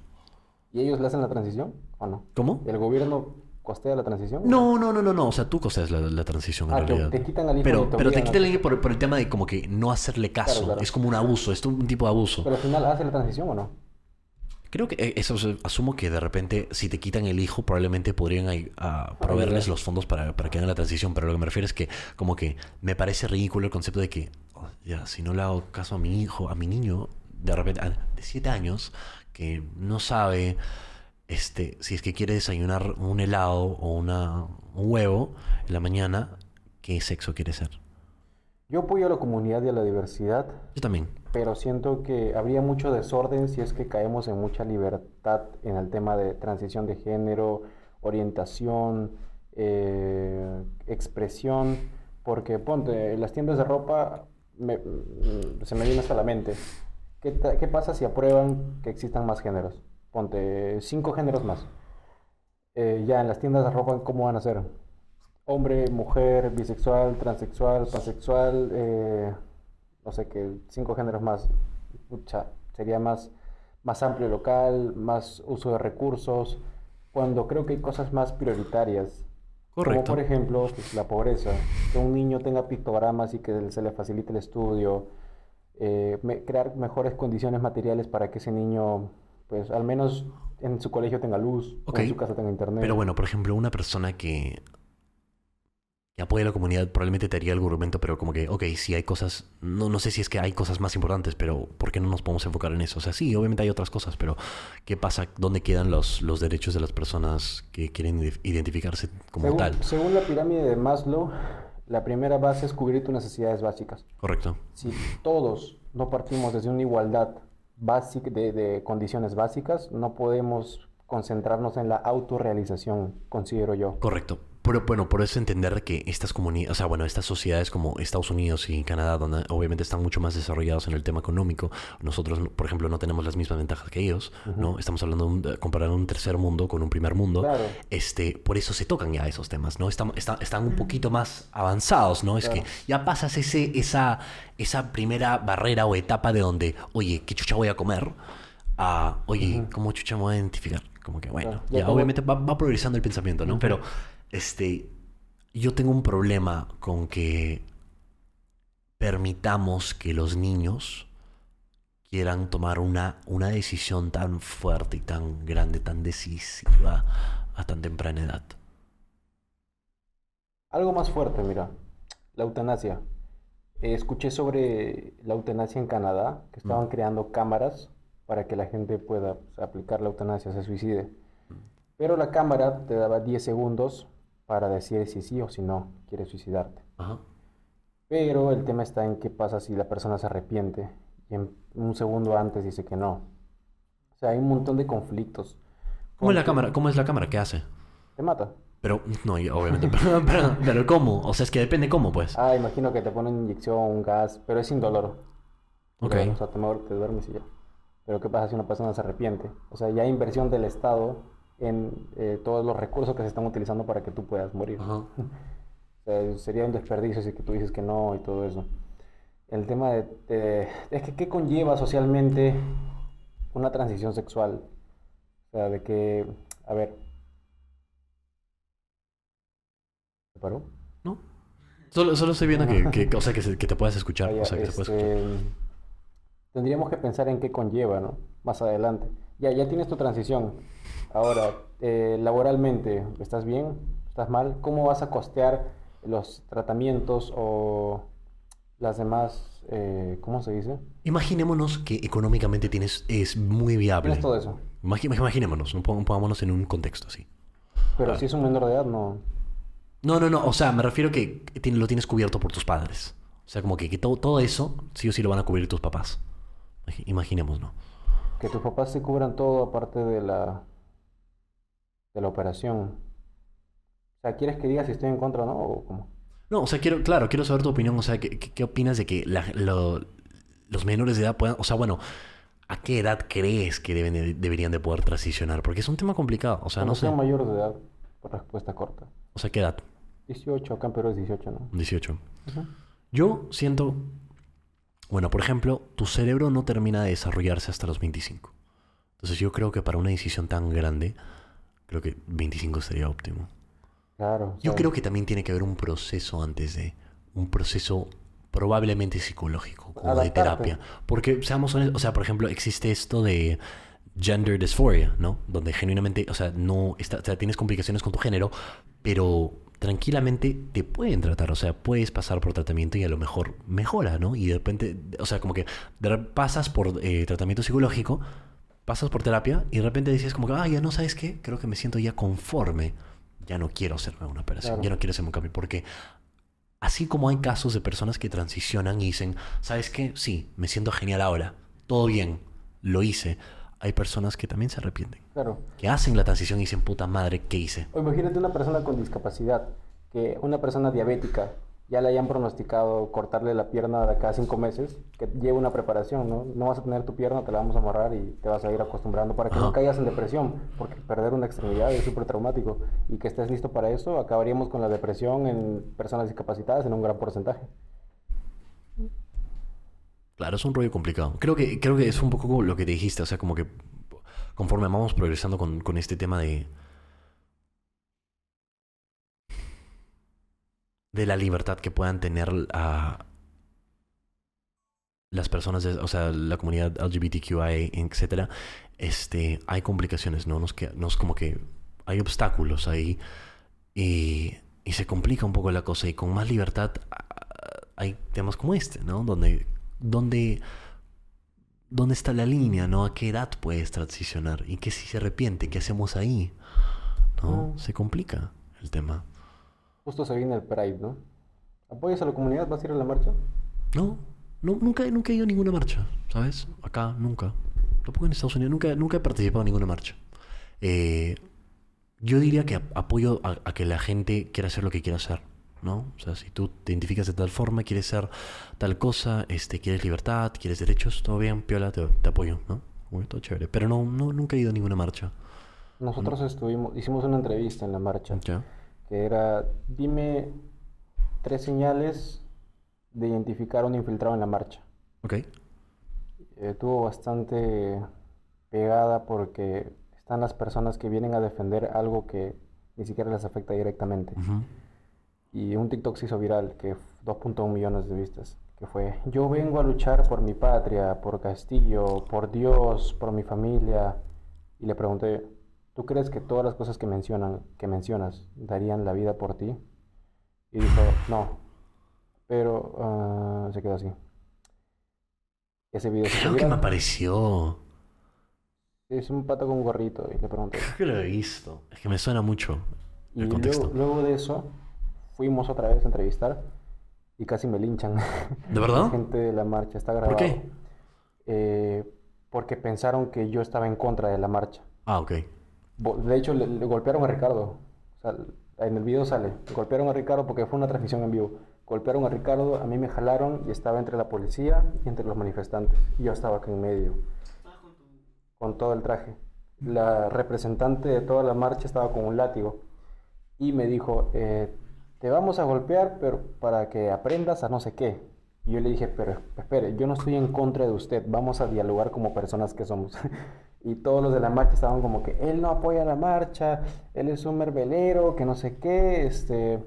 ¿Y ellos le hacen la transición o no? ¿Cómo? ¿El gobierno costea la transición? No, no, no, no, no. O sea, tú costeas la, la transición en Ah, que realidad. te quitan pero, te pero te a- quitan al hijo por, por el tema de como que no hacerle caso. Claro, claro. Es como un abuso, es un tipo de abuso. Pero al final hace la transición o no? Creo que eh, eso es- asumo que de repente si te quitan el hijo probablemente podrían ahí, ah, proveerles los fondos para, para que hagan la transición, pero lo que me refiero es que como que me parece ridículo el concepto de que oh, ya si no le hago caso a mi hijo, a mi niño, de repente de siete años que no sabe este si es que quiere desayunar un helado o una, un huevo en la mañana, qué sexo quiere ser. Yo apoyo a la comunidad y a la diversidad, Yo también. pero siento que habría mucho desorden si es que caemos en mucha libertad en el tema de transición de género, orientación, eh, expresión, porque ponte, en las tiendas de ropa me- mm, se me viene hasta la mente. ¿Qué, qué pasa si aprueban que existan más géneros? Ponte cinco géneros más. Eh, ya en las tiendas de ropa, ¿cómo van a ser? Hombre, mujer, bisexual, transexual, pansexual, eh, no sé qué, cinco géneros más. Pucha, sería más, más amplio local, más uso de recursos, cuando creo que hay cosas más prioritarias. Como Correcto. por ejemplo, pues, la pobreza, que un niño tenga pictogramas y que se le facilite el estudio, eh, me- crear mejores condiciones materiales para que ese niño, pues al menos en su colegio tenga luz, o en su casa tenga internet. Pero bueno, por ejemplo, una persona que, que apoya a la comunidad probablemente te haría el argumento, pero como que, ok, sí hay cosas, no, no sé si es que hay cosas más importantes, pero ¿por qué no nos podemos enfocar en eso? O sea, sí, obviamente hay otras cosas, pero ¿qué pasa? ¿Dónde quedan los, los derechos de las personas que quieren ide- identificarse como según, tal? según la pirámide de Maslow, la primera base es cubrir tus necesidades básicas. Correcto. Si todos no partimos desde una igualdad básica de, de condiciones básicas, no podemos concentrarnos en la autorrealización, considero yo. Correcto. Pero bueno, por eso entender que estas comunidades, o sea, bueno, estas sociedades como Estados Unidos y Canadá, donde obviamente están mucho más desarrollados en el tema económico, nosotros, por ejemplo, no tenemos las mismas ventajas que ellos, ¿no? Estamos hablando de comparando un tercer mundo con un primer mundo. Claro. Este, por eso se tocan ya esos temas, ¿no? Están, están, están un poquito más avanzados, ¿no? Es Claro. que ya pasas ese, esa, esa primera barrera o etapa de donde, oye, ¿qué chucha voy a comer? A, oye, ¿cómo chucha me voy a identificar? Como que, bueno, Claro, ya, ya como- obviamente va, va progresando el pensamiento, ¿no? Pero, este, yo tengo un problema con que permitamos que los niños quieran tomar una, una decisión tan fuerte y tan grande, tan decisiva a tan temprana edad. Algo más fuerte, mira, la eutanasia. Eh, escuché sobre la eutanasia en Canadá, que estaban creando cámaras para que la gente pueda pues, aplicar la eutanasia, se suicide. Pero la cámara te daba 10 segundos para decir si sí o si no quieres suicidarte. Ajá. Pero el tema está en qué pasa si la persona se arrepiente y en un segundo antes dice que no. O sea, hay un montón de conflictos. ¿Cómo es la cámara? ¿Cómo es la cámara? ¿Qué hace? Te mata. Pero, no, obviamente, pero, pero, pero ¿cómo? O sea, es que depende cómo, pues. Ah, imagino que te ponen inyección, un gas, pero es indoloro. Ok. O sea, te, te duermes y ya. Pero ¿qué pasa si una persona se arrepiente? O sea, ya hay inversión del Estado en eh, todos los recursos que se están utilizando para que tú puedas morir. Ajá. O sea, sería un desperdicio si que tú dices que no y todo eso. El tema de, de- es que qué conlleva socialmente una transición sexual. O sea, de que, a ver. ¿Se paró? ¿No? Solo, solo estoy viendo que, que- o sea, que, se- que te puedas escuchar. Vaya, o sea, que te puedas escuchar. tendríamos que pensar en qué conlleva, ¿no? Más adelante. Ya, ya tienes tu transición. Ahora, eh, laboralmente, ¿estás bien? ¿Estás mal? ¿Cómo vas a costear los tratamientos o las demás, eh, ¿cómo se dice? Imaginémonos que económicamente tienes, es muy viable. Tienes todo eso. Imagi- imaginémonos, no pon- pongámonos en un contexto así. Pero Ah. si es un menor de edad, no. No, no, no. O sea, me refiero que lo tienes cubierto por tus padres. O sea, como que, que todo, todo eso sí o sí lo van a cubrir tus papás. Imagi- Imaginemos, ¿no? Que tus papás se cubran todo aparte de la, de la operación. O sea, ¿quieres que diga si estoy en contra o no? ¿O cómo? No, o sea, quiero, claro, quiero saber tu opinión. O sea, ¿qué, qué- opinas de que la- lo- los menores de edad puedan... O sea, bueno, ¿a qué edad crees que deben de- deberían de poder transicionar? Porque es un tema complicado. O sea, no sé. mayores de edad, por respuesta corta. O sea, ¿qué edad? 18, acá en Perú es 18, ¿no? 18. Ujú. Yo siento... Bueno, por ejemplo, tu cerebro no termina de desarrollarse hasta los 25. Entonces yo creo que para una decisión tan grande, creo que 25 sería óptimo. Claro. Yo creo que también tiene que haber un proceso antes de, un proceso probablemente psicológico, como de terapia. Porque, seamos honestos, o sea, por ejemplo, existe esto de, gender dysphoria, ¿no? Donde genuinamente, o sea, no está, o sea, tienes complicaciones con tu género, pero tranquilamente te pueden tratar, o sea, puedes pasar por tratamiento y a lo mejor mejora, ¿no? Y de repente, o sea, como que pasas por eh, tratamiento psicológico, pasas por terapia y de repente dices como que, ah, ya no sabes qué, creo que me siento ya conforme, ya no quiero hacerme una operación, Claro. ya no quiero hacerme un cambio, porque así como hay casos de personas que transicionan y dicen, ¿sabes qué? Sí, me siento genial ahora, todo bien, lo hice. Hay personas que también se arrepienten, Claro. que hacen la transición y dicen, puta madre, ¿qué hice? O imagínate una persona con discapacidad, que una persona diabética ya le hayan pronosticado cortarle la pierna de acá a cinco meses, que lleva una preparación, ¿no? No vas a tener tu pierna, te la vamos a amarrar y te vas a ir acostumbrando para que no caigas en depresión, porque perder una extremidad es súper traumático. Y que estés listo para eso, acabaríamos con la depresión en personas discapacitadas en un gran porcentaje. Claro, es un rollo complicado. Creo que, creo que es un poco lo que te dijiste, o sea, como que conforme vamos progresando con, con este tema de... de la libertad que puedan tener a las personas, de- o sea, la comunidad LGBTQI, etcétera, este, hay complicaciones, ¿no? Nos, que, nos como que hay obstáculos ahí y, y se complica un poco la cosa y con más libertad hay temas como este, ¿no? Donde, donde, ¿dónde está la línea, ¿no? ¿A qué edad puedes transicionar? ¿Y qué si se arrepiente? ¿Qué hacemos ahí? ¿No? Mm. Se complica el tema. Justo se viene el Pride, ¿no? ¿Apoyas a la comunidad? ¿Vas a ir a la marcha? No, no nunca, nunca he ido a ninguna marcha, ¿sabes? Acá, nunca. Tampoco en Estados Unidos, nunca, nunca he participado en ninguna marcha. Eh, yo diría que ap- apoyo a, a que la gente quiera hacer lo que quiera hacer, ¿no? O sea, si tú te identificas de tal forma, quieres ser tal cosa, este, quieres libertad, quieres derechos, todo bien, piola, te, te apoyo, ¿no? Todo chévere. Pero no, no, nunca he ido a ninguna marcha. Nosotros estuvimos, hicimos una entrevista en la marcha. ¿Ya? que era, dime tres señales de identificar a un infiltrado en la marcha. Ok. Eh, tuvo bastante pegada porque están las personas que vienen a defender algo que ni siquiera les afecta directamente. Ujú. Y un TikTok se hizo viral, que f- 2.1 millones de vistas, que fue, yo vengo a luchar por mi patria, por Castillo, por Dios, por mi familia. Y le pregunté, ¿tú crees que todas las cosas que, mencionan, que mencionas darían la vida por ti? Y dijo, no. Pero ah, se quedó así. Ese video se Creo que me apareció. Es un pato con un gorrito y le pregunté. Creo que lo he visto. Es que me suena mucho Y el luego, contexto. luego de eso, fuimos otra vez a entrevistar y casi me linchan. ¿De verdad? La gente de la marcha está grabado. qué? Eh, porque pensaron que yo estaba en contra de la marcha. Ah, ok. De hecho, le, le golpearon a Ricardo. O sea, en el video sale. Golpearon a Ricardo porque fue una transmisión en vivo. Golpearon a Ricardo, a mí me jalaron y estaba entre la policía y entre los manifestantes. Y yo estaba acá en medio, con todo el traje. La representante de toda la marcha estaba con un látigo y me dijo, eh, te vamos a golpear, pero para que aprendas a no sé qué. Y yo le dije, pero espere, yo no estoy en contra de usted, vamos a dialogar como personas que somos. y todos los de la marcha estaban como que, él no apoya la marcha, él es un mervelero, que no sé qué, este...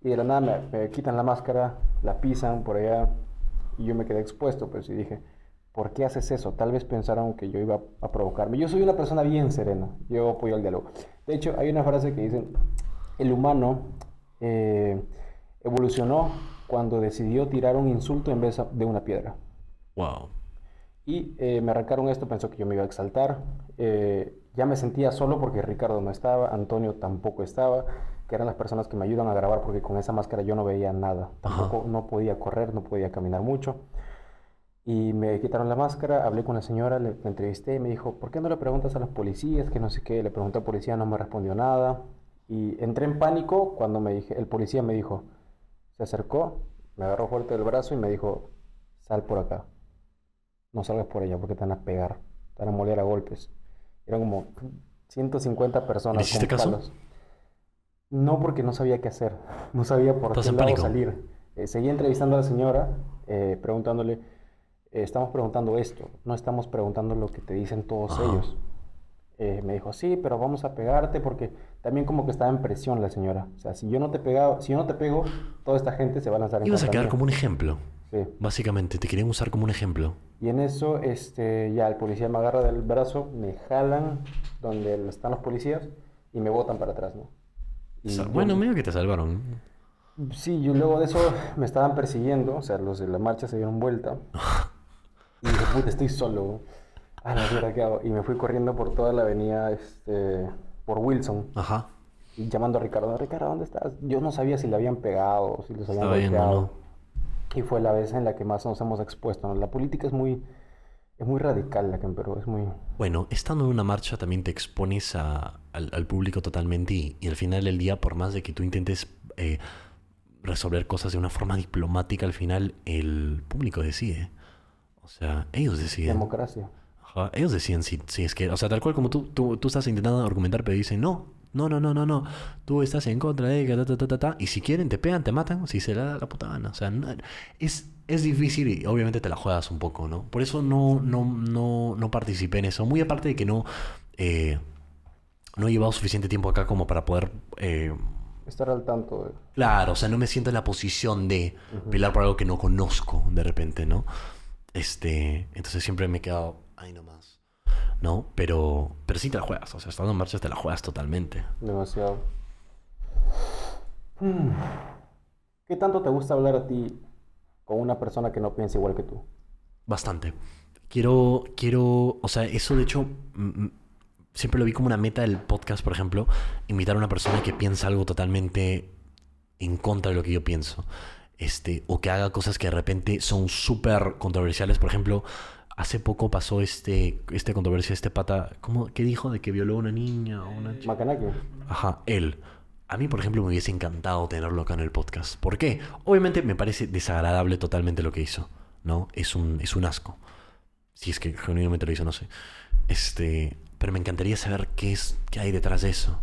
Y de la nada me, me quitan la máscara, la pisan por allá, y yo me quedé expuesto, pues, y dije, ¿por qué haces eso? Tal vez pensaron que yo iba a provocarme. Yo soy una persona bien serena, yo apoyo el diálogo. De hecho, hay una frase que dice, el humano eh, evolucionó cuando decidió tirar un insulto en vez de una piedra. Wow. Y eh, me arrancaron esto, pensó que yo me iba a exaltar. eh, ya me sentía solo porque Ricardo no estaba, Antonio tampoco estaba, que eran las personas que me ayudan a grabar porque con esa máscara yo no veía nada. Ajá. Tampoco no podía correr, no podía caminar mucho. Y me quitaron la máscara, hablé con la señora, le, le entrevisté y me dijo, ¿por qué no le preguntas a los policías? Que no sé qué. Le pregunté al policía, no me respondió nada. Y entré en pánico cuando me dije, el policía me dijo, se acercó, me agarró fuerte del brazo y me dijo, sal por acá. No salgas por allá porque te van a pegar, te van a moler a golpes. Eran como 150 personas ¿Le hiciste con caso? palos. No porque no sabía qué hacer, no sabía por ¿Estás qué lado salir. Eh, seguí entrevistando a la señora, eh, preguntándole, eh, estamos preguntando esto, no estamos preguntando lo que te dicen todos Ajá. ellos. Eh, me dijo, sí, pero vamos a pegarte porque también como que estaba en presión la señora. O sea, si yo no te pegaba, si yo no te pego, toda esta gente se va a lanzar en Ibas a quedar como un ejemplo. Sí. Básicamente, te querían usar como un ejemplo. Y en eso, este, ya el policía me agarra del brazo, me jalan donde están los policías y me botan para atrás, ¿no? Y Bueno, medio que te salvaron. Sí, yo luego de eso me estaban persiguiendo, o sea, los de la marcha se dieron vuelta. Y dije, puta, estoy solo. Ah, la mierda, ¿qué hago? Y me fui corriendo por toda la avenida, este, por Wilson, Ajá. y llamando a Ricardo, Ricardo, ¿dónde estás? Yo no sabía si le habían pegado, si los habían golpeado. ¿no? Y fue la vez en la que más nos hemos expuesto, ¿no? La política es muy, es muy radical acá en Perú, es muy... Bueno, estando en una marcha también te expones a- al, al público totalmente y, y al final del día, por más de que tú intentes eh, resolver cosas de una forma diplomática, al final el público decide. O sea, ellos deciden. Democracia. Ajá, ellos deciden si, si es que, o sea, tal cual como tú, tú, tú estás intentando argumentar, pero dicen, no, no, no, no, no, no, tú estás en contra de ta, ta, ta, ta, ta", y si quieren te pegan, te matan, si se le da la puta gana. O sea, no- es, es difícil y obviamente te la juegas un poco, ¿no? Por eso no, no, no, no participé en eso. Muy aparte de que no, eh, no he llevado suficiente tiempo acá como para poder... eh, Estar al tanto de... Claro, o sea, no me siento en la posición de pelear por algo que no conozco de repente, ¿no? Este, entonces siempre me he quedado ahí nomás, ¿no? Pero, pero sí te la juegas, o sea, estando en marcha te la juegas totalmente. Demasiado. Hmm. ¿Qué tanto te gusta hablar a ti con una persona que no piensa igual que tú? Bastante. Quiero, quiero, o sea, eso de hecho, mm, mm, siempre lo vi como una meta del podcast, por ejemplo, invitar a una persona que piensa algo totalmente en contra de lo que yo pienso. Este, o que haga cosas que de repente son súper controversiales. Por ejemplo, hace poco pasó este, este controversia, este pata, ¿cómo, ¿qué dijo? De que violó a una niña o una chica. Macanaki. Ajá, él. A mí, por ejemplo, me hubiese encantado tenerlo acá en el podcast. ¿Por qué? Obviamente me parece desagradable totalmente lo que hizo, ¿no? Es un, es un asco. Si es que genuinamente lo hizo, no sé. Este, pero me encantaría saber qué es, qué hay detrás de eso,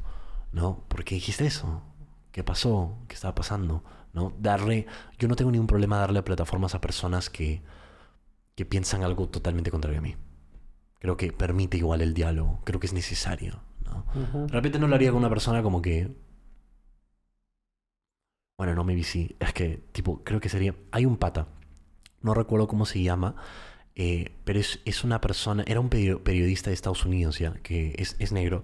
¿no? ¿Por qué dijiste eso? ¿Qué pasó? ¿Qué estaba pasando? ¿No? Darle, yo no tengo ningún problema darle plataformas a personas que, que piensan algo totalmente contrario a mí. Creo que permite igual el diálogo. Creo que es necesario, ¿no? Ujú. De repente no lo haría con una persona como que. Bueno, no, maybe sí. Es que, tipo, creo que sería. Hay un pata. No recuerdo cómo se llama. eh, pero es, es una persona. Era un perio- periodista de Estados Unidos ya. Que es, es negro.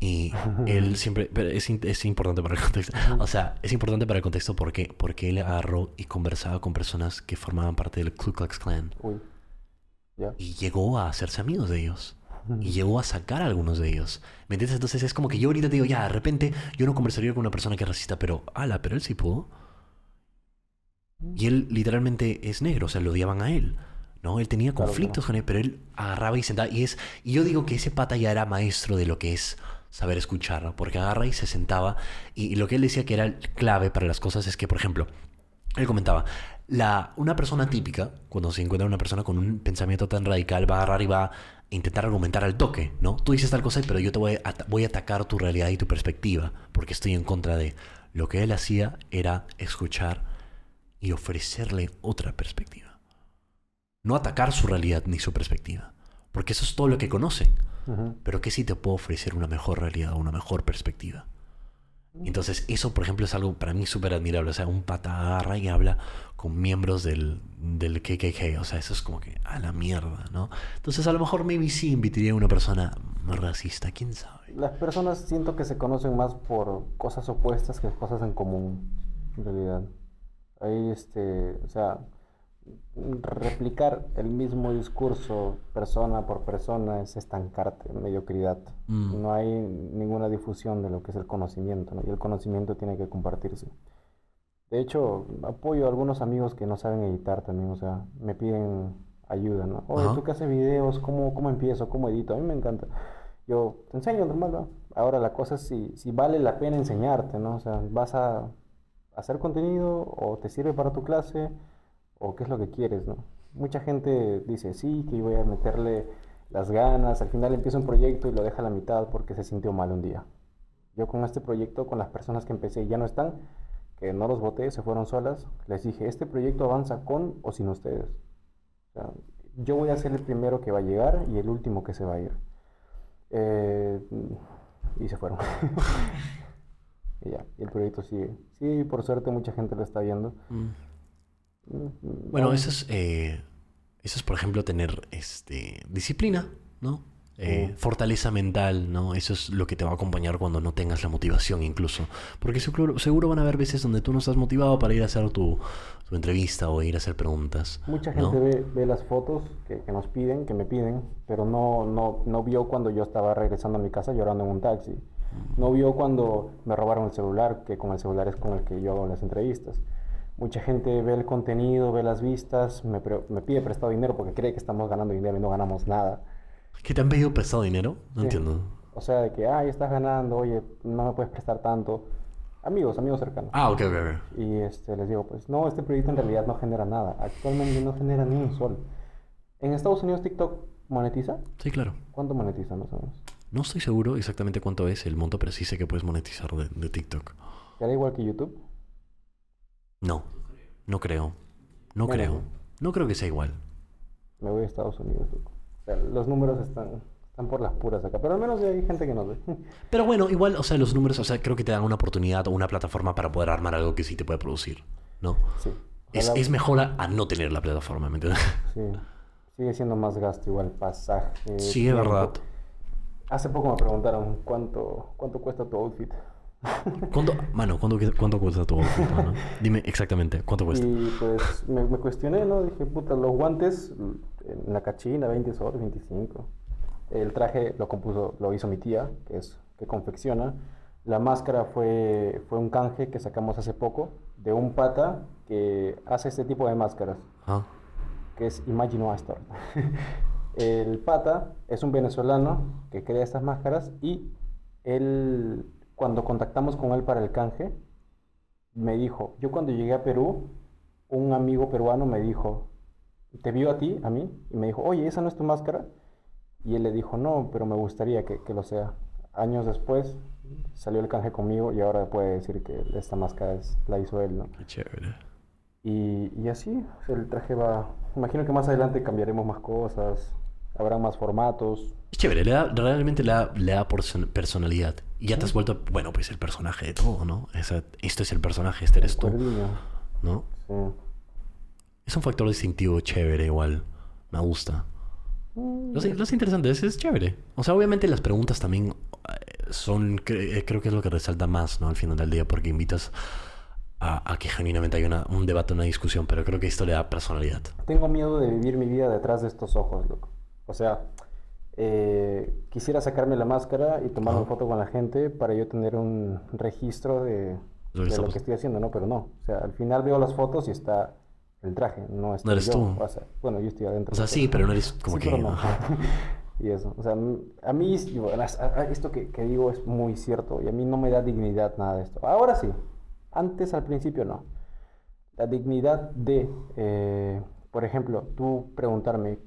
Y él siempre. Pero es, es importante para el contexto. O sea, es importante para el contexto porque, porque él agarró y conversaba con personas que formaban parte del Ku Klux Klan. Uy. ¿Ya? Y llegó a hacerse amigos de ellos. Y llegó a sacar a algunos de ellos. ¿Me entiendes? Entonces es como que yo ahorita te digo, ya, de repente yo no conversaría con una persona que es racista, pero, ala, pero él sí pudo. Y él literalmente es negro, o sea, lo odiaban a él. ¿No? Él tenía Claro, conflictos con él, pero él agarraba y sentaba. Y, es, y yo digo que ese pata ya era maestro de lo que es saber escuchar, ¿no? porque agarra y se sentaba. Y, y lo que él decía que era clave para las cosas es que, por ejemplo, él comentaba, la, una persona típica, cuando se encuentra una persona con un pensamiento tan radical, va a agarrar y va a intentar argumentar al toque, ¿no? Tú dices tal cosa, pero yo te voy a, voy a atacar tu realidad y tu perspectiva, porque estoy en contra de... Lo que él hacía era escuchar y ofrecerle otra perspectiva. No atacar su realidad ni su perspectiva, porque eso es todo lo que conocen. Pero que sí te puedo ofrecer una mejor realidad, una mejor perspectiva. Entonces, eso, por ejemplo, es algo para mí súper admirable. O sea, un pata agarra y habla con miembros del, del KKK. O sea, eso es como que a la mierda, ¿no? Entonces, a lo mejor, maybe sí invitaría a una persona racista, quién sabe. Las personas siento que se conocen más por cosas opuestas que cosas en común, en realidad. Ahí, este, o sea, replicar el mismo discurso persona por persona es estancarte en mediocridad. Mm. No hay ninguna difusión de lo que es el conocimiento, ¿no? Y el conocimiento tiene que compartirse. De hecho, apoyo a algunos amigos que no saben editar también, o sea, me piden ayuda, ¿no? Oye, Ajá. tú que haces videos, ¿cómo, cómo empiezo? ¿Cómo edito? A mí me encanta. Yo te enseño normal, ¿no? Ahora la cosa es si, si vale la pena enseñarte, ¿no? O sea, vas a hacer contenido o te sirve para tu clase o qué es lo que quieres, ¿no? Mucha gente dice, sí, que voy a meterle las ganas, al final empieza un proyecto y lo deja a la mitad porque se sintió mal un día. Yo con este proyecto, con las personas que empecé y ya no están, que no los voté, se fueron solas, les dije, este proyecto avanza con o sin ustedes. Yo voy a ser el primero que va a llegar y el último que se va a ir. Eh, y se fueron. y ya, y el proyecto sigue. Sí, por suerte mucha gente lo está viendo. Mm. Bueno, no, eso es... eh, Eso es, por ejemplo, tener este, disciplina, ¿no? Eh, fortaleza mental, ¿no? Eso es lo que te va a acompañar cuando no tengas la motivación incluso. Porque seguro, seguro van a haber veces donde tú no estás motivado para ir a hacer tu, tu entrevista o ir a hacer preguntas. Mucha ¿no? gente ve, ve las fotos que, que nos piden, que me piden, pero no, no, no vio cuando yo estaba regresando a mi casa llorando en un taxi. No vio cuando me robaron el celular, que con el celular es con el que yo hago las entrevistas. Mucha gente ve el contenido, ve las vistas, me, pre- me pide prestado dinero porque cree que estamos ganando dinero y no ganamos nada. ¿Que te han pedido prestado dinero? No Sí. entiendo. O sea, de que, ay, estás ganando, oye, no me puedes prestar tanto. Amigos, amigos cercanos. Ah, ok, ok, ok. Y este, les digo, pues no, este proyecto en realidad no genera nada. Actualmente no genera ni un sol. ¿En Estados Unidos TikTok monetiza? Sí, claro. ¿Cuánto monetiza más o menos? No estoy seguro exactamente cuánto es el monto, pero sí sé que puedes monetizar de, de TikTok. ¿Será igual que YouTube? No, no creo. No Bueno, creo. No creo que sea igual. Me voy a Estados Unidos. O sea, los números están, están por las puras acá. Pero al menos hay gente que nos ve. Pero bueno, igual, o sea, los números, o sea, creo que te dan una oportunidad o una plataforma para poder armar algo que sí te puede producir, ¿no? Sí. Es, es mejor a, a no tener la plataforma, ¿me entiendes? Sí. Sigue siendo más gasto igual, pasaje. Sí, es verdad. Hace poco me preguntaron cuánto, cuánto cuesta tu outfit. ¿Cuánto, mano, ¿cuánto, cuánto cuesta tu outfit, mano? Dime exactamente, ¿cuánto cuesta? Y pues me, me cuestioné, ¿no? Dije, puta, los guantes en la cachina, 20 soles, 25. El traje lo compuso, lo hizo mi tía, que es que confecciona. La máscara fue, fue un canje que sacamos hace poco de un pata que hace este tipo de máscaras, Ah, que es Imagino Astor. El pata es un venezolano que crea estas máscaras y él, cuando contactamos con él para el canje, me dijo, yo cuando llegué a Perú, un amigo peruano me dijo, te vio a ti, a mí, y me dijo, oye, ¿esa no es tu máscara? Y él le dijo, no, pero me gustaría que, que lo sea. Años después salió el canje conmigo y ahora puede decir que esta máscara es- la hizo él, ¿no? qué chévere. Y, y así, el traje va... Imagino que más adelante cambiaremos más cosas, habrá más formatos. Es chévere, le da- realmente le da, le da person- personalidad. Y ya te has vuelto, bueno, pues el personaje de todo, ¿no? Esa- esto es el personaje, este eres tú, ¿no? sí. Es un factor distintivo chévere igual. Me gusta. Mm, Lo, lo sé interesante, es, es chévere. O sea, obviamente las preguntas también eh, son, cre- eh, creo que es lo que resalta más, ¿no? Al final del día, porque invitas a, a que genuinamente haya una- un debate, una discusión, pero creo que esto le da personalidad. Tengo miedo de vivir mi vida detrás de estos ojos, loco. O sea, eh, quisiera sacarme la máscara y tomar una foto con la gente para yo tener un registro de, Lo que de lo que estoy haciendo, ¿no? Pero no. O sea, al final veo las fotos y está el traje, no está eres yo. tú. O sea, bueno, yo estoy adentro. O sea, sí, pero no eres como Sí, que... pero no. y eso, o sea, a mí, esto que, que digo es muy cierto y a mí no me da dignidad nada de esto. Ahora sí, antes al principio no. La dignidad de, eh, por ejemplo, tú preguntarme,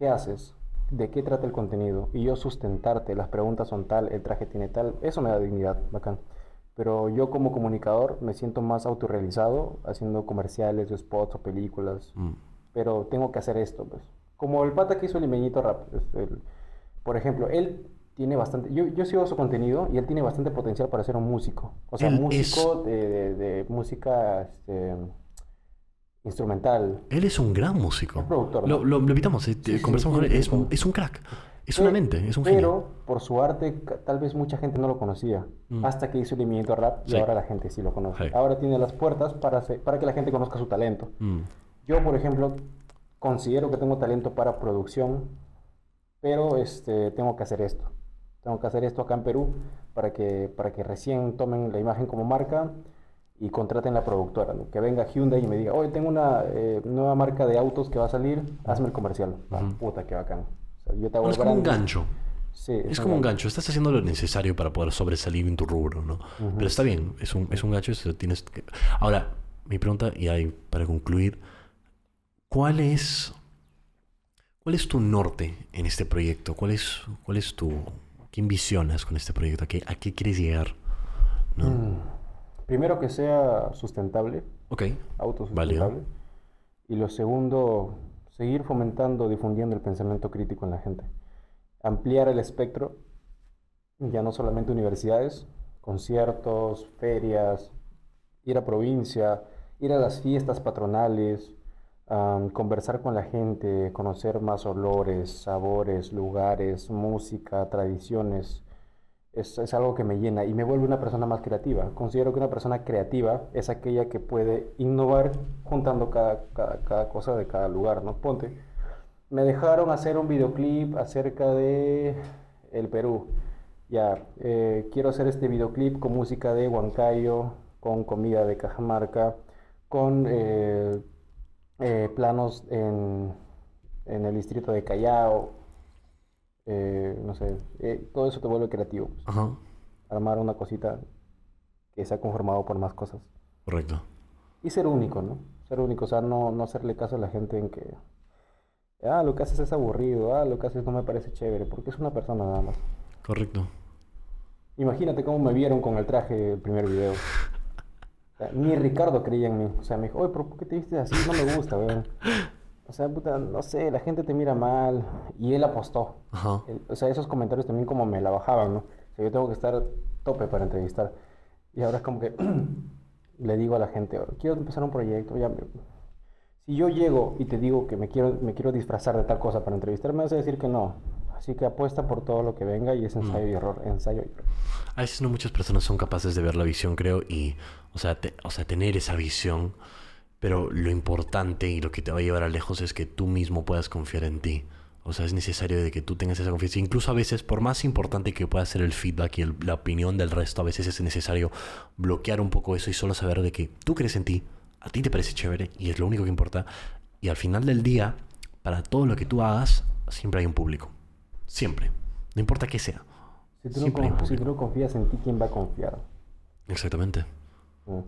¿qué haces? ¿De qué trata el contenido? Y yo sustentarte, las preguntas son tal, el traje tiene tal, eso me da dignidad, bacán. Pero yo como comunicador me siento más autorrealizado haciendo comerciales o spots o películas Mm. pero tengo que hacer esto, pues. Como el pata que hizo el Limeñito Rap. el- por ejemplo, él tiene bastante... Yo, yo sigo su contenido y él tiene bastante potencial para ser un músico. O sea, Él músico de, de- de música este, instrumental. Él es un gran músico. Es productor, Lo, ¿no? lo, lo invitamos, eh, Sí, sí, conversamos sí, con él. Es, sí. un- es un crack. Es una mente, es un Pero genio. por su arte tal vez mucha gente no lo conocía. Mm. Hasta que hizo el Limeñito Rap y Sí. ahora la gente sí lo conoce. Sí. Ahora tiene las puertas para, para que la gente conozca su talento. Mm. Yo, por ejemplo, considero que tengo talento para producción, pero este, tengo que hacer esto. Tengo que hacer esto acá en Perú para que, para que recién tomen la imagen como marca y contraten la productora. Que venga Hyundai y me diga, oye, tengo una eh, nueva marca de autos que va a salir, hazme el comercial. Puta, qué bacán. O sea, yo te hago No, el es como un gancho. Sí, Es como un gancho. Estás haciendo lo necesario para poder sobresalir en tu rubro, ¿no? Pero está bien. Es un, es un gancho. eso tienes que- Ahora, mi pregunta, y ahí para concluir, ¿cuál es, ¿cuál es tu norte en este proyecto? ¿Cuál es, cuál es tu... ¿Qué envisionas con este proyecto? ¿A qué, a qué quieres llegar? ¿No? Mm. Primero que sea sustentable, Ok. autosustentable. Y lo segundo, seguir fomentando, difundiendo el pensamiento crítico en la gente. Ampliar el espectro, ya no solamente universidades, conciertos, ferias, ir a provincia, ir a las fiestas patronales, conversar con la gente, conocer más olores, sabores, lugares, música, tradiciones. Es, es algo que me llena y me vuelve una persona más creativa. Considero que una persona creativa es aquella que puede innovar juntando cada, cada, cosa de cada lugar, ¿no? Ponte, me dejaron hacer un videoclip acerca de el Perú. Ya, eh, quiero hacer este videoclip con música de Huancayo, con comida de Cajamarca, con eh, eh, planos en, en el distrito de Callao, eh, no sé, eh, todo eso te vuelve creativo. pues. Ajá. Armar una cosita que se ha conformado por más cosas. Correcto. Y ser único, ¿no? Ser único, o sea, no, no hacerle caso a la gente en que, ah, lo que haces es aburrido, ah, lo que haces no me parece chévere, porque es una persona nada más. Correcto. Imagínate cómo me vieron con el traje del primer video. O sea, ni Ricardo creía en mí. O sea, me dijo, oye, ¿por qué te viste así? No me gusta, weón. O sea, puta, no sé, la gente te mira mal. Y él apostó. Ajá. Él- o sea, esos comentarios también como me la bajaban, ¿no? O sea, yo tengo que estar tope para entrevistar. Y ahora es como que le digo a la gente, quiero empezar un proyecto, ya me- Si yo llego y te digo que me quiero, me quiero disfrazar de tal cosa para entrevistar, me vas a decir que no. Así que apuesta por todo lo que venga y es ensayo y error, ensayo y error. A veces no muchas personas son capaces de ver la visión, creo, y, o sea, te- o sea, tener esa visión, pero lo importante y lo que te va a llevar a lejos es que tú mismo puedas confiar en ti. O sea, es necesario de que tú tengas esa confianza. Incluso a veces, por más importante que pueda ser el feedback y el- la opinión del resto, a veces es necesario bloquear un poco eso y solo saber de que tú crees en ti, a ti te parece chévere y es lo único que importa. Y al final del día, para todo lo que tú hagas, siempre hay un público. Siempre. No importa qué sea. Si tú, si no confías en ti, ¿quién va a confiar? Exactamente. Mm.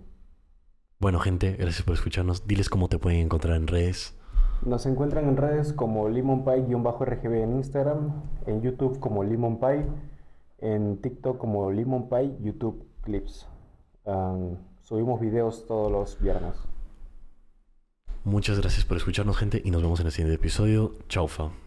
Bueno, gente, gracias por escucharnos. Diles cómo te pueden encontrar en redes. Nos encuentran en redes como limonpie-rgb en Instagram, en YouTube como limonpie, en TikTok como limonpie, YouTube clips. Subimos videos todos los viernes. Muchas gracias por escucharnos, gente, y nos vemos en el siguiente episodio. Chaufa.